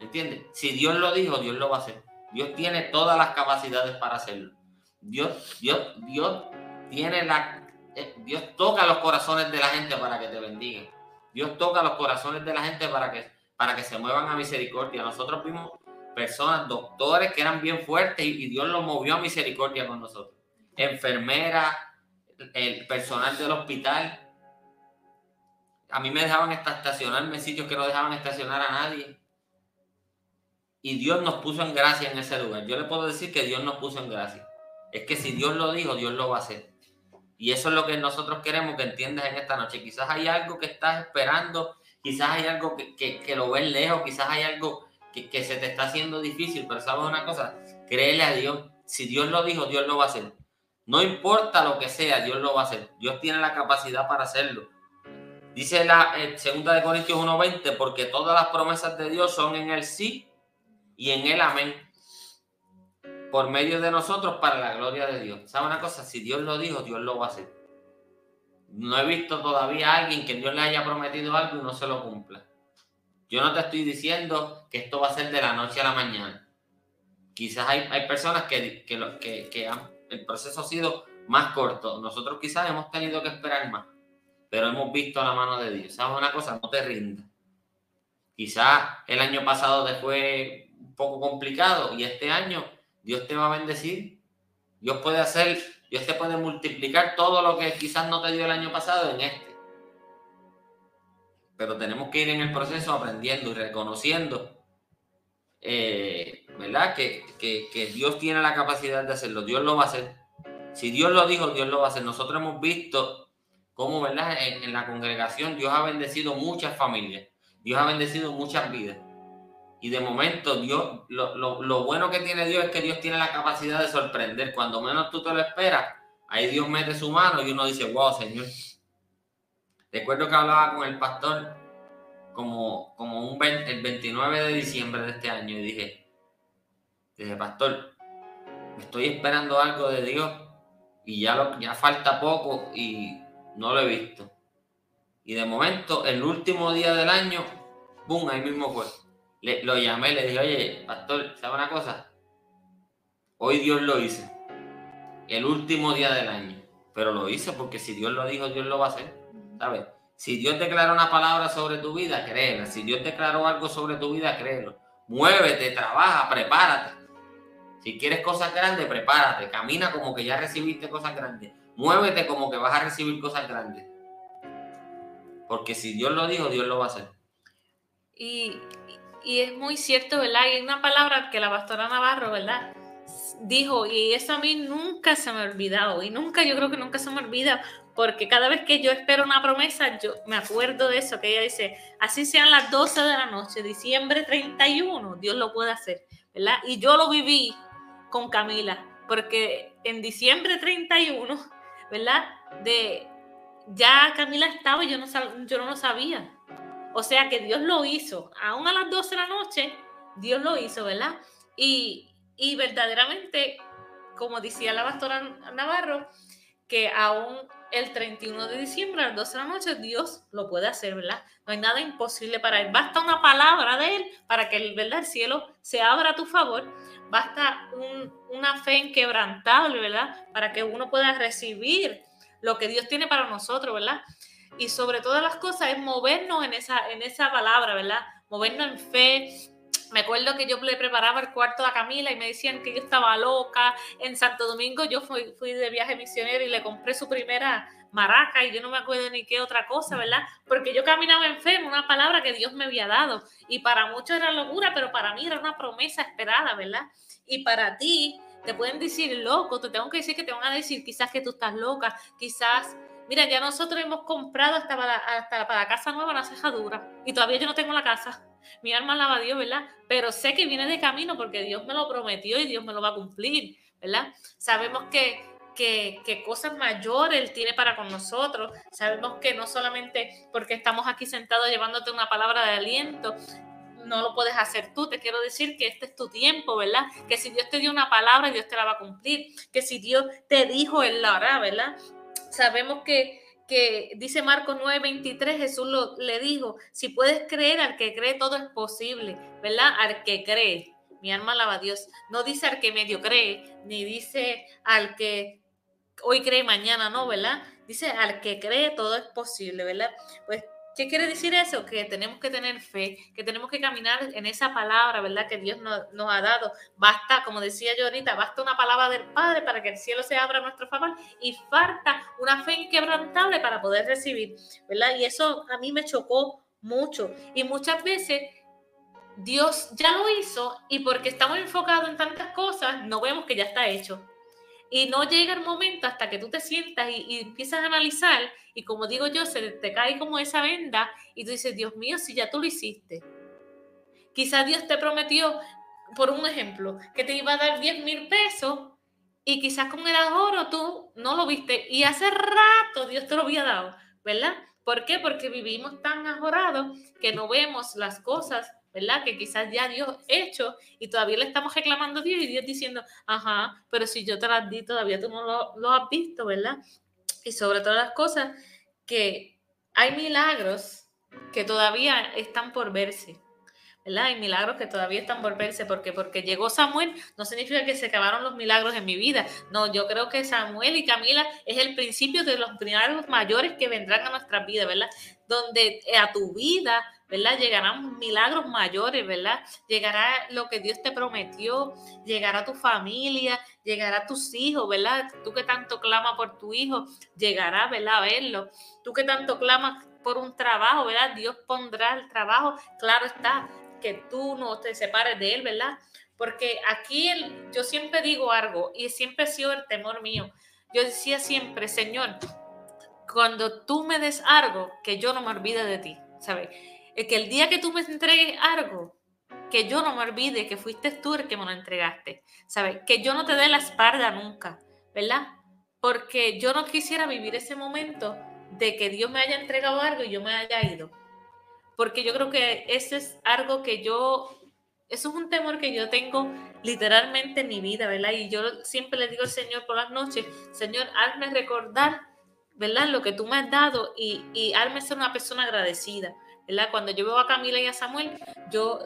¿Entiendes? Si Dios lo dijo, Dios lo va a hacer. Dios tiene todas las capacidades para hacerlo. Dios, Dios, Dios tiene la, eh, Dios toca los corazones de la gente para que te bendiga. Dios toca los corazones de la gente para que, para que se muevan a misericordia. Nosotros vimos personas, doctores que eran bien fuertes y, Dios los movió a misericordia con nosotros. Enfermeras, el personal del hospital. A mí me dejaban estacionarme en sitios que no dejaban estacionar a nadie. Y Dios nos puso en gracia en ese lugar. Yo le puedo decir que Dios nos puso en gracia. Es que si Dios lo dijo, Dios lo va a hacer. Y eso es lo que nosotros queremos que entiendas en esta noche. Quizás hay algo que estás esperando, quizás hay algo que, lo ves lejos, quizás hay algo que, se te está haciendo difícil, pero sabes una cosa, créele a Dios. Si Dios lo dijo, Dios lo va a hacer. No importa lo que sea, Dios lo va a hacer. Dios tiene la capacidad para hacerlo. Dice la eh, segunda de Corintios 1:20, porque todas las promesas de Dios son en el sí y en el amén por medio de nosotros para la gloria de Dios. ¿Sabe una cosa? Si Dios lo dijo, Dios lo va a hacer. No he visto todavía a alguien que Dios le haya prometido algo y no se lo cumpla. Yo no te estoy diciendo que esto va a ser de la noche a la mañana. Quizás hay, hay personas que, que, que, el proceso ha sido más corto. Nosotros quizás hemos tenido que esperar más, pero hemos visto la mano de Dios. ¿Sabes una cosa? No te rindas. Quizás el año pasado fue poco complicado y este año Dios te va a bendecir. Dios puede hacer, Dios te puede multiplicar todo lo que quizás no te dio el año pasado en este. Pero tenemos que ir en el proceso aprendiendo y reconociendo, eh, ¿verdad? Que, Dios tiene la capacidad de hacerlo. Dios lo va a hacer. Si Dios lo dijo, Dios lo va a hacer. Nosotros hemos visto cómo, ¿verdad? en la congregación Dios ha bendecido muchas familias. Dios ha bendecido muchas vidas. Y de momento, Dios, lo, bueno que tiene Dios es que Dios tiene la capacidad de sorprender. Cuando menos tú te lo esperas, ahí Dios mete su mano y uno dice, wow, Señor. Recuerdo que hablaba con el pastor como, como un el 29 de diciembre de este año y dije, dije, pastor, estoy esperando algo de Dios y ya, lo, ya falta poco y no lo he visto. Y de momento, el último día del año, ¡boom! Ahí mismo fue lo llamé, le dije, oye, pastor, ¿sabe una cosa? Hoy Dios lo hizo. El último día del año. Pero lo hizo porque si Dios lo dijo, Dios lo va a hacer. ¿Sabes? Si Dios declaró una palabra sobre tu vida, créela. Si Dios declaró algo sobre tu vida, créelo. Muévete, trabaja, prepárate. Si quieres cosas grandes, prepárate. Camina como que ya recibiste cosas grandes. Muévete como que vas a recibir cosas grandes. Porque si Dios lo dijo, Dios lo va a hacer. Y, y es muy cierto, ¿verdad? Hay una palabra que la pastora Navarro, ¿verdad? Dijo, y eso a mí nunca se me ha olvidado, y nunca, yo creo que nunca se me olvida, porque cada vez que yo espero una promesa, yo me acuerdo de eso, que ella dice, así sean las 12 de la noche, diciembre 31, Dios lo puede hacer, ¿verdad? Y yo lo viví con Camila, porque en diciembre 31, ¿verdad? De ya Camila estaba y yo no, yo no lo sabía. O sea que Dios lo hizo. Aún a las 12 de la noche, Dios lo hizo, ¿verdad? Y, y verdaderamente, como decía la pastora Navarro, que aún el 31 de diciembre a las 12 de la noche Dios lo puede hacer, ¿verdad? No hay nada imposible para Él. Basta una palabra de Él para que ¿verdad? el cielo se abra a tu favor. Basta una fe inquebrantable, ¿verdad? Para que uno pueda recibir lo que Dios tiene para nosotros, ¿verdad? Y sobre todas las cosas es movernos en esa, en esa palabra, ¿verdad? Movernos en fe. Me acuerdo que yo le preparaba el cuarto a Camila y me decían que yo estaba loca. En Santo Domingo yo fui, fui de viaje misionero y le compré su primera maraca y yo no me acuerdo ni qué otra cosa, ¿verdad? Porque yo caminaba en fe, en una palabra que Dios me había dado. Y para muchos era locura, pero para mí era una promesa esperada, ¿verdad? Y para ti te pueden decir loco, te tengo que decir que te van a decir quizás que tú estás loca, quizás Mira, ya nosotros hemos comprado hasta para, para la casa nueva una cejadura y todavía yo no tengo la casa. Mi alma alaba a Dios, ¿verdad? Pero sé que viene de camino porque Dios me lo prometió y Dios me lo va a cumplir, ¿verdad? Sabemos que, que, que, cosas mayores Él tiene para con nosotros. Sabemos que no solamente porque estamos aquí sentados llevándote una palabra de aliento, no lo puedes hacer tú. Te quiero decir que este es tu tiempo, ¿verdad? Que si Dios te dio una palabra, Dios te la va a cumplir. Que si Dios te dijo, Él la hará, ¿verdad? Sabemos que, que dice Marcos 9:23, Jesús lo, le dijo, si puedes creer, al que cree todo es posible, ¿verdad? Al que cree. Mi alma alaba a Dios. No dice al que medio cree, ni dice al que hoy cree, mañana no, ¿verdad? Dice al que cree todo es posible, ¿verdad? Pues ¿Qué quiere decir eso? Que tenemos que tener fe, que tenemos que caminar en esa palabra, ¿verdad? Que Dios nos, ha dado. Basta, como decía yo ahorita, basta una palabra del Padre para que el cielo se abra a nuestro favor y falta una fe inquebrantable para poder recibir, ¿verdad? Y eso a mí me chocó mucho. Y muchas veces Dios ya lo hizo y porque estamos enfocados en tantas cosas, no vemos que ya está hecho. Y no llega el momento hasta que tú te sientas y, empiezas a analizar y como digo yo, se te cae como esa venda y tú dices, Dios mío, si ya tú lo hiciste. Quizás Dios te prometió, por un ejemplo, que te iba a dar 10 mil pesos y quizás con el ahorro tú no lo viste y hace rato Dios te lo había dado, ¿verdad? ¿Por qué? Porque vivimos tan ajorados que no vemos las cosas ¿verdad? Que quizás ya Dios hecho y todavía le estamos reclamando a Dios y Dios diciendo, ajá, pero si yo te las di, todavía tú no lo, has visto, ¿verdad? Y sobre todas las cosas, que hay milagros que todavía están por verse. ¿verdad? Hay milagros que todavía están por verse, porque porque llegó Samuel no significa que se acabaron los milagros en mi vida. No, yo creo que Samuel y Camila es el principio de los milagros mayores que vendrán a nuestra vida, ¿verdad? Donde a tu vida ¿verdad? Llegarán milagros mayores, ¿verdad? Llegará lo que Dios te prometió, llegará tu familia, llegará tus hijos, ¿verdad? Tú que tanto clamas por tu hijo, llegará, ¿verdad? A verlo. Tú que tanto clamas por un trabajo, ¿verdad? Dios pondrá el trabajo, claro está, que tú no te separes de él, ¿verdad? Porque aquí el, yo siempre digo algo y siempre ha sido el temor mío. Yo decía siempre, Señor, cuando tú me des algo, que yo no me olvide de ti, ¿sabes? Es que el día que tú me entregues algo, que yo no me olvide que fuiste tú el que me lo entregaste, ¿sabes? Que yo no te dé la espalda nunca, ¿verdad? Porque yo no quisiera vivir ese momento de que Dios me haya entregado algo y yo me haya ido. Porque yo creo que ese es algo que yo, eso es un temor que yo tengo literalmente en mi vida, ¿verdad? Y yo siempre le digo al Señor por las noches, Señor, hazme recordar, ¿verdad? Lo que tú me has dado y, y ser una persona agradecida. ¿Verdad? Cuando yo veo a Camila y a Samuel, yo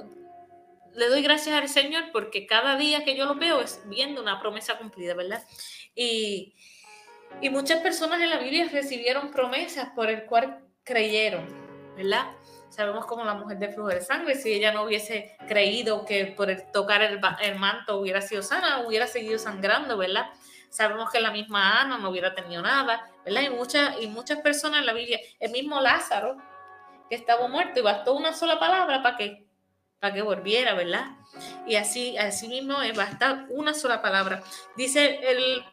le doy gracias al Señor porque cada día que yo lo veo es viendo una promesa cumplida, ¿verdad? Y, y muchas personas en la Biblia recibieron promesas por el cual creyeron, ¿verdad? Sabemos como la mujer de flujo de sangre, si ella no hubiese creído que por tocar el, el, manto hubiera sido sana, hubiera seguido sangrando, ¿verdad? Sabemos que la misma Ana no hubiera tenido nada, ¿verdad? Y muchas, y muchas personas en la Biblia, el mismo Lázaro, que estaba muerto y bastó una sola palabra para que, para que volviera, ¿verdad? Y así, así mismo es, basta una sola palabra. Dice el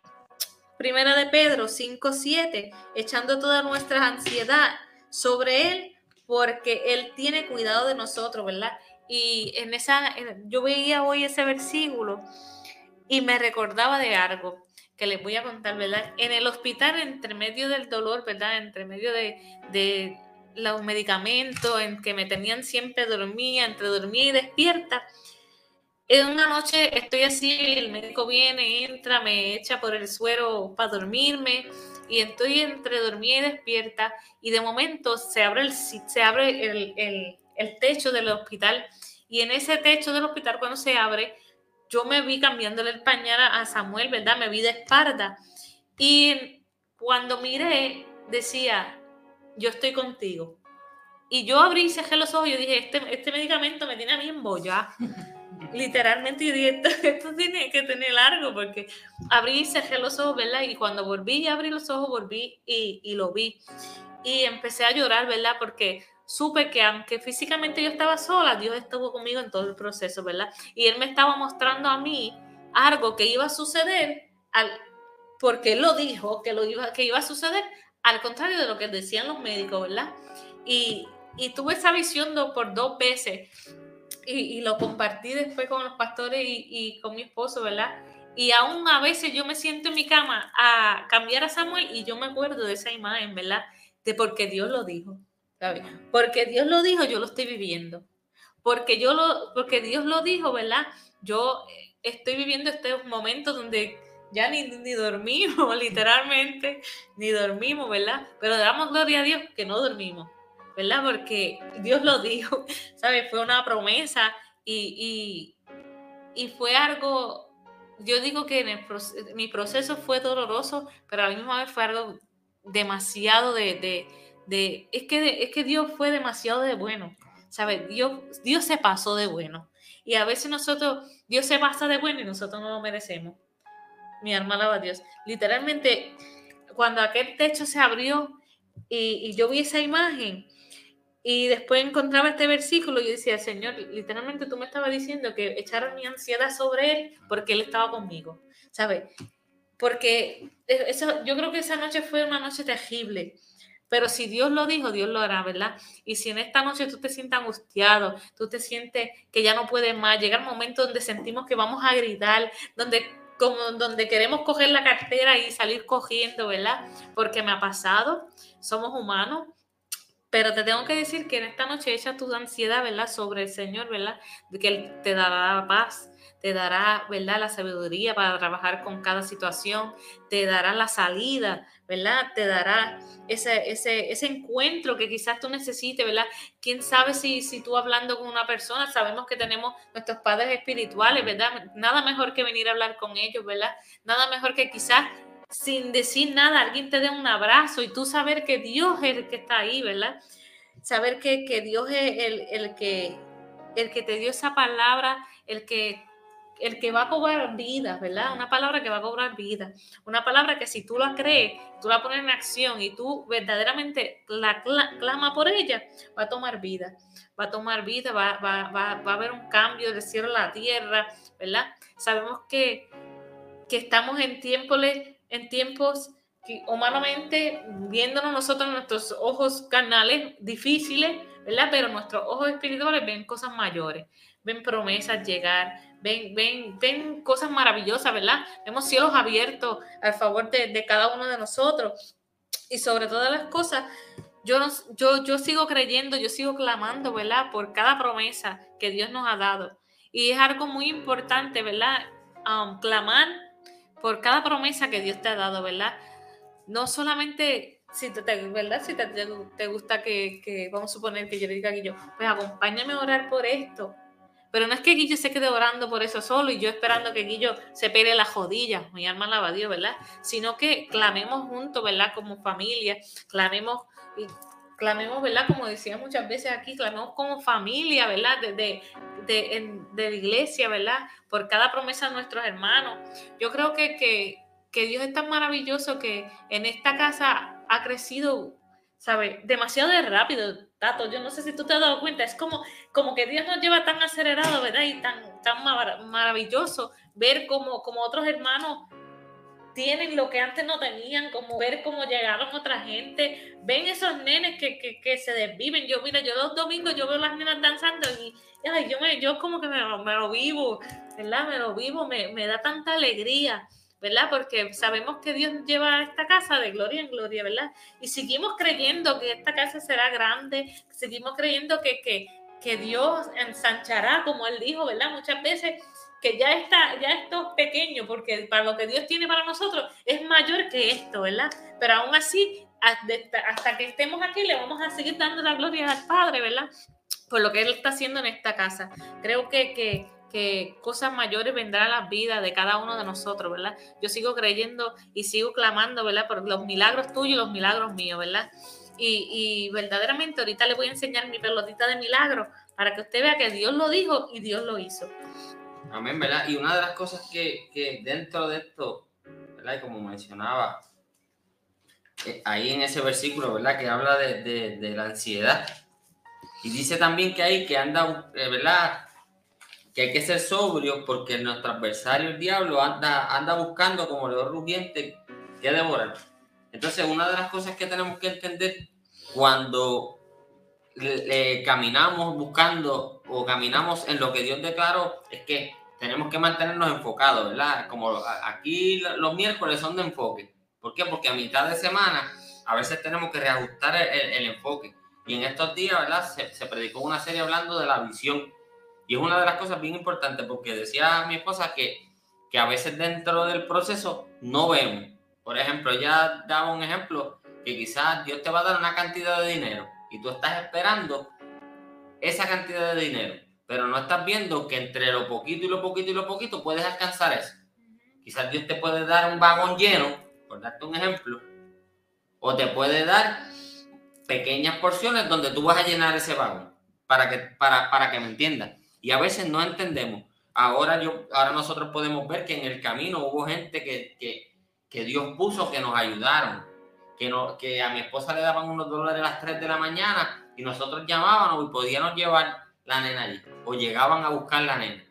Primera de Pedro 5.7, echando toda nuestra ansiedad sobre Él porque Él tiene cuidado de nosotros, ¿verdad? Y en esa, yo veía hoy ese versículo y me recordaba de algo que les voy a contar, ¿verdad? En el hospital, entre medio del dolor, ¿verdad? Entre medio de, de los medicamentos, en que me tenían siempre dormida, entre dormida y despierta. En una noche estoy así, el médico viene, entra, me echa por el suero para dormirme y estoy entre dormida y despierta y de momento se abre el, se abre el, el, techo del hospital y en ese techo del hospital cuando se abre yo me vi cambiándole el pañal a Samuel, ¿verdad? Me vi de espalda y cuando miré decía, yo estoy contigo. Y yo abrí y cerré los ojos y yo dije, este, este medicamento me tiene a mí embollada [LAUGHS] literalmente yo dije, esto, tiene que tener largo porque abrí y cerré los ojos, ¿verdad? Y cuando volví y abrí los ojos, volví y, y lo vi. Y empecé a llorar, ¿verdad? Porque supe que aunque físicamente yo estaba sola, Dios estuvo conmigo en todo el proceso, ¿verdad? Y Él me estaba mostrando a mí algo que iba a suceder, al, porque Él lo dijo, que, lo iba, que iba a suceder, al contrario de lo que decían los médicos, ¿verdad? Y, y tuve esa visión por dos veces y, lo compartí después con los pastores y, con mi esposo, ¿verdad? Y aún a veces yo me siento en mi cama a cambiar a Samuel y yo me acuerdo de esa imagen, ¿verdad? De porque Dios lo dijo, ¿sabes? Porque Dios lo dijo, yo lo estoy viviendo. Porque, yo lo, porque Dios lo dijo, ¿verdad? Yo estoy viviendo este momento donde ya ni, ni dormimos, [LAUGHS] literalmente, ni dormimos, ¿verdad? Pero damos gloria a Dios que no dormimos, ¿verdad? Porque Dios lo [LAUGHS] dijo, ¿sabes? Fue una promesa y, y, fue algo, yo digo que mi proceso fue doloroso, pero a la misma vez fue algo demasiado de, de, es, que es que Dios fue demasiado de bueno, ¿sabes? Dios, Dios se pasó de bueno. Y a veces nosotros, Dios se pasa de bueno y nosotros no lo merecemos. Mi alma alaba a Dios. Literalmente, cuando aquel techo se abrió y, y yo vi esa imagen, y después encontraba este versículo yo decía, Señor, literalmente tú me estabas diciendo que echara mi ansiedad sobre Él porque Él estaba conmigo, ¿sabes? Porque eso, yo creo que esa noche fue una noche terrible. Pero si Dios lo dijo, Dios lo hará, ¿verdad? Y si en esta noche tú te sientes angustiado, tú te sientes que ya no puedes más, llega el momento donde sentimos que vamos a gritar, donde como donde queremos coger la cartera y salir cogiendo, ¿verdad? Porque me ha pasado, somos humanos, pero te tengo que decir que en esta noche echa tu ansiedad, ¿verdad? Sobre el Señor, ¿verdad? De que Él te dará paz, te dará, ¿verdad? La sabiduría para trabajar con cada situación, te dará la salida, ¿verdad? Te dará ese, ese, ese encuentro que quizás tú necesites, ¿verdad? Quién sabe si, si tú hablando con una persona, sabemos que tenemos nuestros padres espirituales, ¿verdad? Nada mejor que venir a hablar con ellos, ¿verdad? Nada mejor que quizás sin decir nada, alguien te dé un abrazo y tú saber que Dios es el que está ahí, ¿verdad? Saber que, Dios es el, que, el que te dio esa palabra, el que, el que va a cobrar vida, ¿verdad? Una palabra que va a cobrar vida. Una palabra que si tú la crees, tú la pones en acción y tú verdaderamente la clama por ella, va a tomar vida. Va a tomar vida, va, va, va, va a haber un cambio del cielo a la tierra, ¿verdad? Sabemos que, que estamos en tiempos en tiempos que humanamente, viéndonos nosotros nuestros ojos carnales difíciles, ¿verdad? Pero nuestros ojos espirituales ven cosas mayores, ven promesas llegar, ven, ven, ven cosas maravillosas, ¿verdad? Vemos cielos abiertos a favor de, cada uno de nosotros. Y sobre todas las cosas, yo, yo, yo sigo creyendo, yo sigo clamando, ¿verdad? Por cada promesa que Dios nos ha dado. Y es algo muy importante, ¿verdad? Um, clamar por cada promesa que Dios te ha dado, ¿verdad? No solamente si te, ¿verdad? Si te, gusta que, vamos a suponer que yo le diga a yo, pues acompáñame a orar por esto. Pero no es que Guillo se quede orando por eso solo y yo esperando que Guillo se pele las jodillas, mi alma alaba a Dios, ¿verdad? Sino que clamemos juntos, ¿verdad? Como familia, clamemos y clamemos, ¿verdad? Como decía muchas veces aquí, clamemos como familia, ¿verdad? De, de, de, de la iglesia, ¿verdad? Por cada promesa de nuestros hermanos. Yo creo que, que Dios es tan maravilloso que en esta casa ha crecido, ¿sabes? Demasiado de rápido, Tato. Yo no sé si tú te has dado cuenta, es como, como que Dios nos lleva tan acelerado, ¿verdad? Y tan, tan maravilloso ver como, como otros hermanos tienen lo que antes no tenían, como ver cómo llegaron otra gente, ven esos nenes que, que, que se desviven. Yo, mira, yo los domingos yo veo las nenas danzando y ay, yo, me, yo como que me, me, lo vivo, ¿verdad? Me lo vivo, me, me da tanta alegría. ¿Verdad? Porque sabemos que Dios lleva a esta casa de gloria en gloria, ¿verdad? Y seguimos creyendo que esta casa será grande, seguimos creyendo que, que, que Dios ensanchará, como Él dijo, ¿verdad? Muchas veces que ya está, ya esto es pequeño, porque para lo que Dios tiene para nosotros es mayor que esto, ¿verdad? Pero aún así, hasta que estemos aquí, le vamos a seguir dando la gloria al Padre, ¿verdad? Por lo que Él está haciendo en esta casa. Creo que, que, que cosas mayores vendrán a la vida de cada uno de nosotros, ¿verdad? Yo sigo creyendo y sigo clamando, ¿verdad? Por los milagros tuyos y los milagros míos, ¿verdad? Y, y verdaderamente ahorita le voy a enseñar mi pelotita de milagros para que usted vea que Dios lo dijo y Dios lo hizo. Amén, ¿verdad? Y una de las cosas que, que dentro de esto, ¿verdad? Y como mencionaba, eh, ahí en ese versículo, ¿verdad? Que habla de, de, de, la ansiedad. Y dice también que hay que anda, eh, ¿verdad? Que hay que ser sobrio porque nuestro adversario, el diablo, anda, anda buscando como león rugiente que devorar. Entonces, una de las cosas que tenemos que entender cuando le, caminamos buscando o caminamos en lo que Dios declaró es que tenemos que mantenernos enfocados, ¿verdad? Como aquí los miércoles son de enfoque. ¿Por qué? Porque a mitad de semana a veces tenemos que reajustar el, enfoque. Y en estos días, ¿verdad? Se, se, predicó una serie hablando de la visión. Y es una de las cosas bien importantes porque decía mi esposa que, que a veces dentro del proceso no vemos. Por ejemplo, ella daba un ejemplo que quizás Dios te va a dar una cantidad de dinero y tú estás esperando esa cantidad de dinero pero no estás viendo que entre lo poquito y lo poquito y lo poquito puedes alcanzar eso. Quizás Dios te puede dar un vagón lleno, por darte un ejemplo, o te puede dar pequeñas porciones donde tú vas a llenar ese vagón, para que, para, para que me entiendas. Y a veces no entendemos. Ahora, yo, ahora nosotros podemos ver que en el camino hubo gente que, que, que Dios puso que nos ayudaron, que, no, que a mi esposa le daban unos dólares a las 3 de la mañana y nosotros llamábamos y podíamos llevar la nena allí o llegaban a buscar la nena.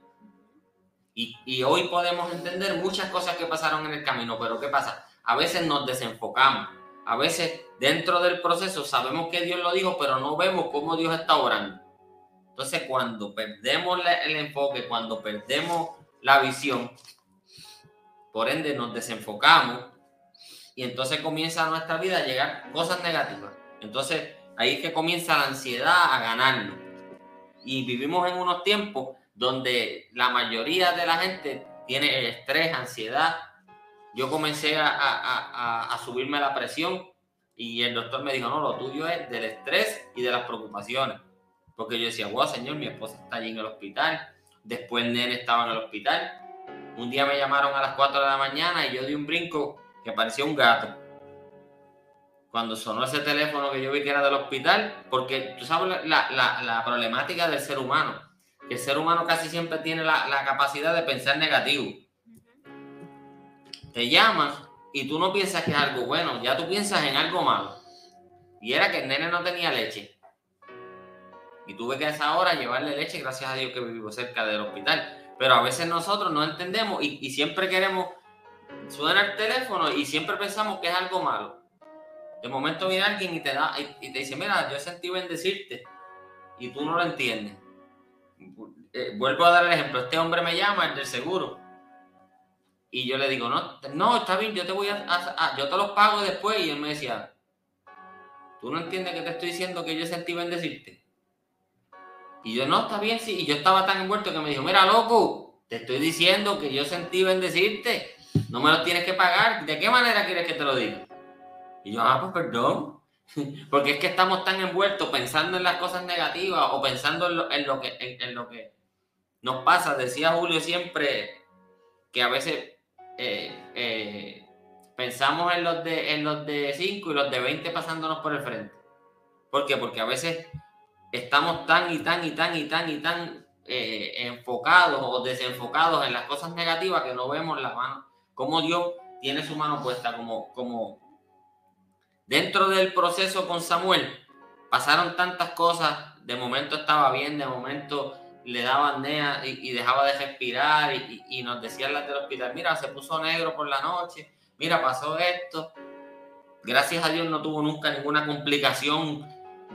Y, y, hoy podemos entender muchas cosas que pasaron en el camino, pero ¿qué pasa? A veces nos desenfocamos, a veces dentro del proceso sabemos que Dios lo dijo, pero no vemos cómo Dios está orando. Entonces cuando perdemos el enfoque, cuando perdemos la visión, por ende nos desenfocamos y entonces comienza a nuestra vida a llegar cosas negativas. Entonces ahí es que comienza la ansiedad a ganarnos y vivimos en unos tiempos donde la mayoría de la gente tiene estrés, ansiedad. Yo comencé a, a, a, subirme la presión y el doctor me dijo, no, lo tuyo es del estrés y de las preocupaciones. Porque yo decía, wow, señor, mi esposa está allí en el hospital. Después el nene estaba en el hospital. Un día me llamaron a las 4 de la mañana y yo di un brinco que parecía un gato cuando sonó ese teléfono que yo vi que era del hospital, porque tú sabes la, la, la problemática del ser humano, que el ser humano casi siempre tiene la, la capacidad de pensar negativo. Te llaman y tú no piensas que es algo bueno, ya tú piensas en algo malo. Y era que el nene no tenía leche. Y tuve que a esa hora llevarle leche, gracias a Dios que vivo cerca del hospital. Pero a veces nosotros no entendemos y, siempre queremos, suena el teléfono y siempre pensamos que es algo malo. De momento viene alguien y te da y, te dice, mira, yo sentí bendecirte y tú no lo entiendes. Eh, vuelvo a dar el ejemplo, este hombre me llama, el del seguro. Y yo le digo, no, no, está bien, yo te voy a, yo te los pago después. Y él me decía, tú no entiendes que te estoy diciendo que yo sentí bendecirte. Y yo, no, está bien, sí. Y yo estaba tan envuelto que me dijo, mira, loco, te estoy diciendo que yo sentí bendecirte. No me lo tienes que pagar. ¿De qué manera quieres que te lo diga? Y yo, ah, pues perdón. [LAUGHS] Porque es que estamos tan envueltos pensando en las cosas negativas o pensando en lo, en lo que, en, lo que nos pasa, decía Julio siempre, que a veces eh, eh, pensamos en los, de, en los de 5 y los de 20 pasándonos por el frente. ¿Por qué? Porque a veces estamos tan y tan y tan y tan y tan eh, enfocados o desenfocados en las cosas negativas que no vemos la mano, cómo Dios tiene su mano puesta, como, como dentro del proceso con Samuel pasaron tantas cosas, de momento estaba bien, de momento le daban nea y, dejaba de respirar y, y, nos decían las del hospital, mira, se puso negro por la noche, mira, pasó esto. Gracias a Dios no tuvo nunca ninguna complicación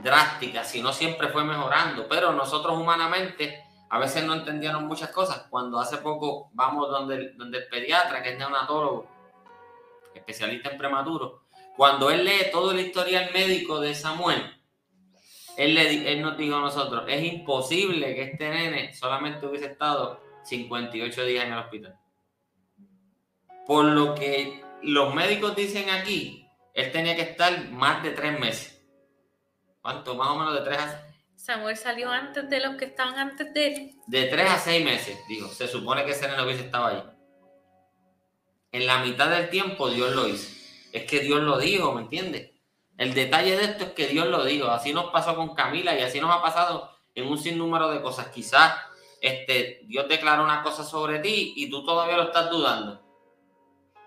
drástica, sino siempre fue mejorando. Pero nosotros humanamente a veces no entendíamos muchas cosas. Cuando hace poco vamos donde, donde el pediatra, que es neonatólogo, especialista en prematuro, cuando él lee todo el historial médico de Samuel, él, le, él nos dijo a nosotros, es imposible que este nene solamente hubiese estado 58 días en el hospital. Por lo que los médicos dicen aquí, él tenía que estar más de tres meses. ¿Cuánto? Más o menos de tres a... Samuel salió antes de los que estaban antes de él. De tres a seis meses, dijo. Se supone que ese nene hubiese estado ahí. En la mitad del tiempo Dios lo hizo. Es que Dios lo dijo, ¿me entiendes? El detalle de esto es que Dios lo dijo. Así nos pasó con Camila y así nos ha pasado en un sinnúmero de cosas. Quizás este, Dios declaró una cosa sobre ti y tú todavía lo estás dudando.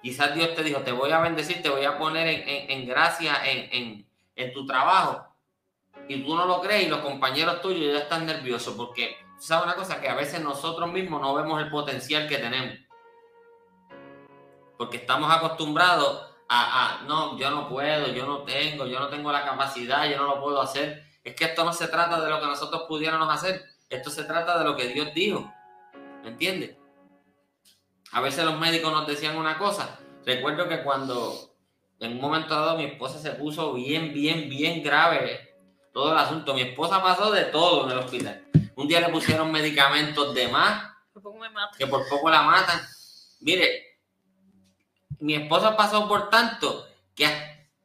Quizás Dios te dijo, te voy a bendecir, te voy a poner en, gracia en, tu trabajo. Y tú no lo crees y los compañeros tuyos ya están nerviosos porque, ¿sabes una cosa? Que a veces nosotros mismos no vemos el potencial que tenemos. Porque estamos acostumbrados a, a, no, yo no puedo, yo no tengo, yo no tengo la capacidad, yo no lo puedo hacer. Es que esto no se trata de lo que nosotros pudiéramos hacer, esto se trata de lo que Dios dijo. ¿Me entiendes? A veces los médicos nos decían una cosa. Recuerdo que cuando en un momento dado mi esposa se puso bien, bien, bien grave todo el asunto. Mi esposa pasó de todo en el hospital. Un día le pusieron medicamentos de más que por poco la matan. Mire, mi esposa pasó por tanto que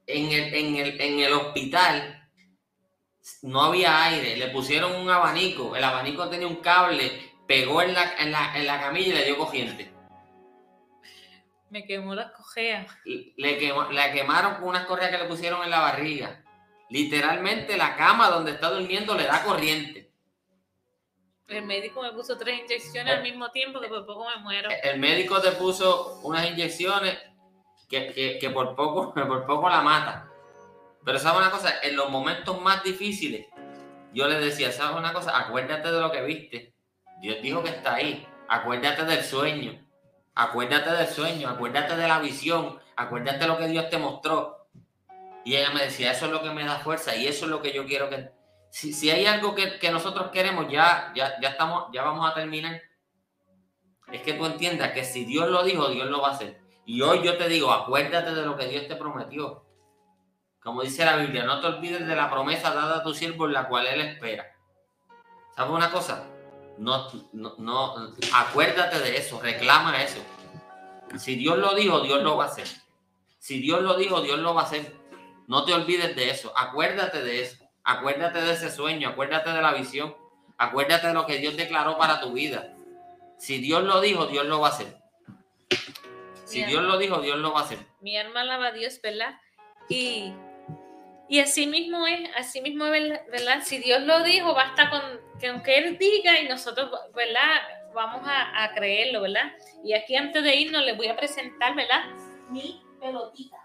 en el, en el, en el hospital no había aire. Le pusieron un abanico. El abanico tenía un cable, pegó en la, en la, en la camilla y le dio corriente. Me quemó las cojeas. Le, quemó, la quemaron con unas correas que le pusieron en la barriga. Literalmente la cama donde está durmiendo le da corriente. El médico me puso tres inyecciones al mismo tiempo que por poco me muero. El médico te puso unas inyecciones que, que, por, poco, [LAUGHS] por poco la mata. Pero sabes una cosa, en los momentos más difíciles, yo le decía, sabes una cosa, acuérdate de lo que viste. Dios dijo que está ahí. Acuérdate del sueño. Acuérdate del sueño, acuérdate de la visión, acuérdate de lo que Dios te mostró. Y ella me decía, eso es lo que me da fuerza y eso es lo que yo quiero que... Si, si hay algo que, que, nosotros queremos, ya, ya, ya, estamos, ya vamos a terminar. Es que tú entiendas que si Dios lo dijo, Dios lo va a hacer. Y hoy yo te digo, acuérdate de lo que Dios te prometió. Como dice la Biblia, no te olvides de la promesa dada a tu siervo en la cual Él espera. ¿Sabes una cosa? No, no, acuérdate de eso, reclama eso. Si Dios lo dijo, Dios lo va a hacer. Si Dios lo dijo, Dios lo va a hacer. No te olvides de eso, acuérdate de eso. Acuérdate de ese sueño, acuérdate de la visión, acuérdate de lo que Dios declaró para tu vida. Si Dios lo dijo, Dios lo va a hacer. Si Dios lo dijo, Dios lo va a hacer. Mi alma alaba a Dios, ¿verdad? Y y así mismo es, así mismo es, ¿verdad? Si Dios lo dijo, basta con que aunque Él diga y nosotros, ¿verdad? Vamos a, creerlo, ¿verdad? Y aquí antes de irnos les voy a presentar, ¿verdad? Mi pelotita.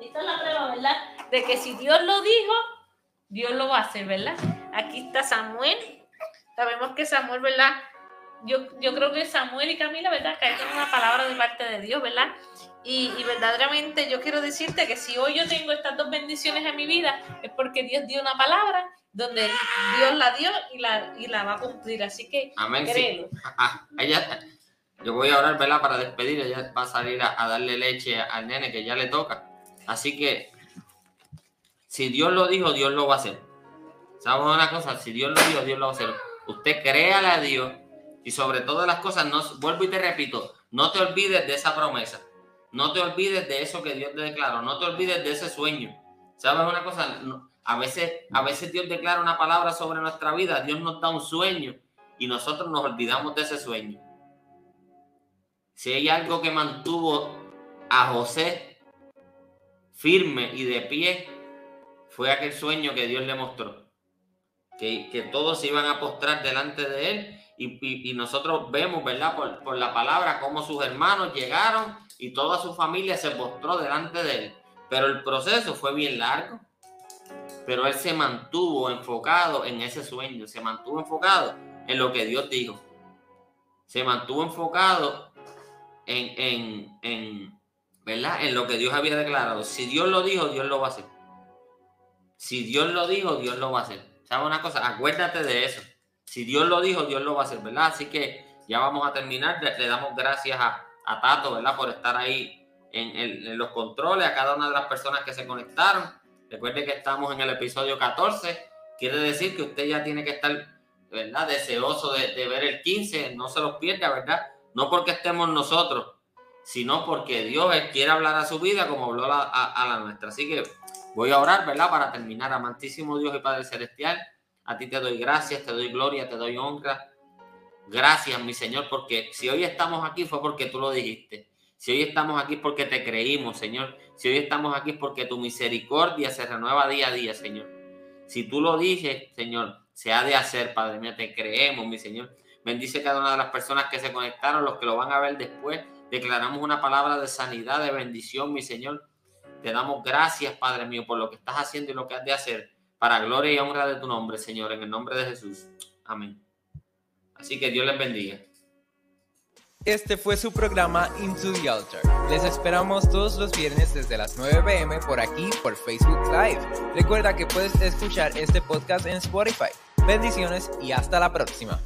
Esta es la prueba, ¿verdad? De que si Dios lo dijo, Dios lo va a hacer, ¿verdad? Aquí está Samuel. Sabemos que Samuel, ¿verdad? yo, yo creo que Samuel y Camila, ¿verdad? Que hay una palabra de parte de Dios, ¿verdad? Y, y, verdaderamente yo quiero decirte que si hoy yo tengo estas dos bendiciones en mi vida, es porque Dios dio una palabra donde Dios la dio y la, y la va a cumplir. Así que Amén, créelo. [LAUGHS] Ah, ella, yo voy a orar, ¿verdad? Para despedir, ella va a salir a, a darle leche al nene que ya le toca. Así que si Dios lo dijo, Dios lo va a hacer. ¿Sabes una cosa? Si Dios lo dijo, Dios lo va a hacer. Usted créale a Dios y sobre todas las cosas, vuelvo y te repito, no te olvides de esa promesa. No te olvides de eso que Dios te declaró. No te olvides de ese sueño. ¿Sabes una cosa? A veces, a veces Dios declara una palabra sobre nuestra vida, Dios nos da un sueño y nosotros nos olvidamos de ese sueño. Si hay algo que mantuvo a José firme y de pie, fue aquel sueño que Dios le mostró. Que, que todos se iban a postrar delante de él y, y, nosotros vemos, ¿verdad? Por, por, la palabra, cómo sus hermanos llegaron y toda su familia se postró delante de él. Pero el proceso fue bien largo. Pero él se mantuvo enfocado en ese sueño, se mantuvo enfocado en lo que Dios dijo. Se mantuvo enfocado en, en, en, ¿verdad? En lo que Dios había declarado. Si Dios lo dijo, Dios lo va a hacer. Si Dios lo dijo, Dios lo va a hacer. ¿Sabes una cosa? Acuérdate de eso. Si Dios lo dijo, Dios lo va a hacer, ¿verdad? Así que ya vamos a terminar. Le, damos gracias a, a, Tato, ¿verdad? Por estar ahí en, en, en, los controles, a cada una de las personas que se conectaron. Recuerde que estamos en el episodio 14. Quiere decir que usted ya tiene que estar, ¿verdad? Deseoso de, de ver el 15. No se los pierda, ¿verdad? No porque estemos nosotros, sino porque Dios quiere hablar a su vida como habló a, a, la nuestra. Así que voy a orar, ¿verdad? Para terminar, amantísimo Dios y Padre Celestial, a ti te doy gracias, te doy gloria, te doy honra. Gracias, mi Señor, porque si hoy estamos aquí fue porque tú lo dijiste. Si hoy estamos aquí es porque te creímos, Señor. Si hoy estamos aquí es porque tu misericordia se renueva día a día, Señor. Si tú lo dices, Señor, se ha de hacer, Padre mío, te creemos, mi Señor. Bendice cada una de las personas que se conectaron, los que lo van a ver después. Declaramos una palabra de sanidad, de bendición, mi Señor. Te damos gracias, Padre mío, por lo que estás haciendo y lo que has de hacer, para gloria y honra de tu nombre, Señor, en el nombre de Jesús. Amén. Así que Dios les bendiga. Este fue su programa Into the Altar. Les esperamos todos los viernes desde las 9 pm por aquí por Facebook Live. Recuerda que puedes escuchar este podcast en Spotify. Bendiciones y hasta la próxima.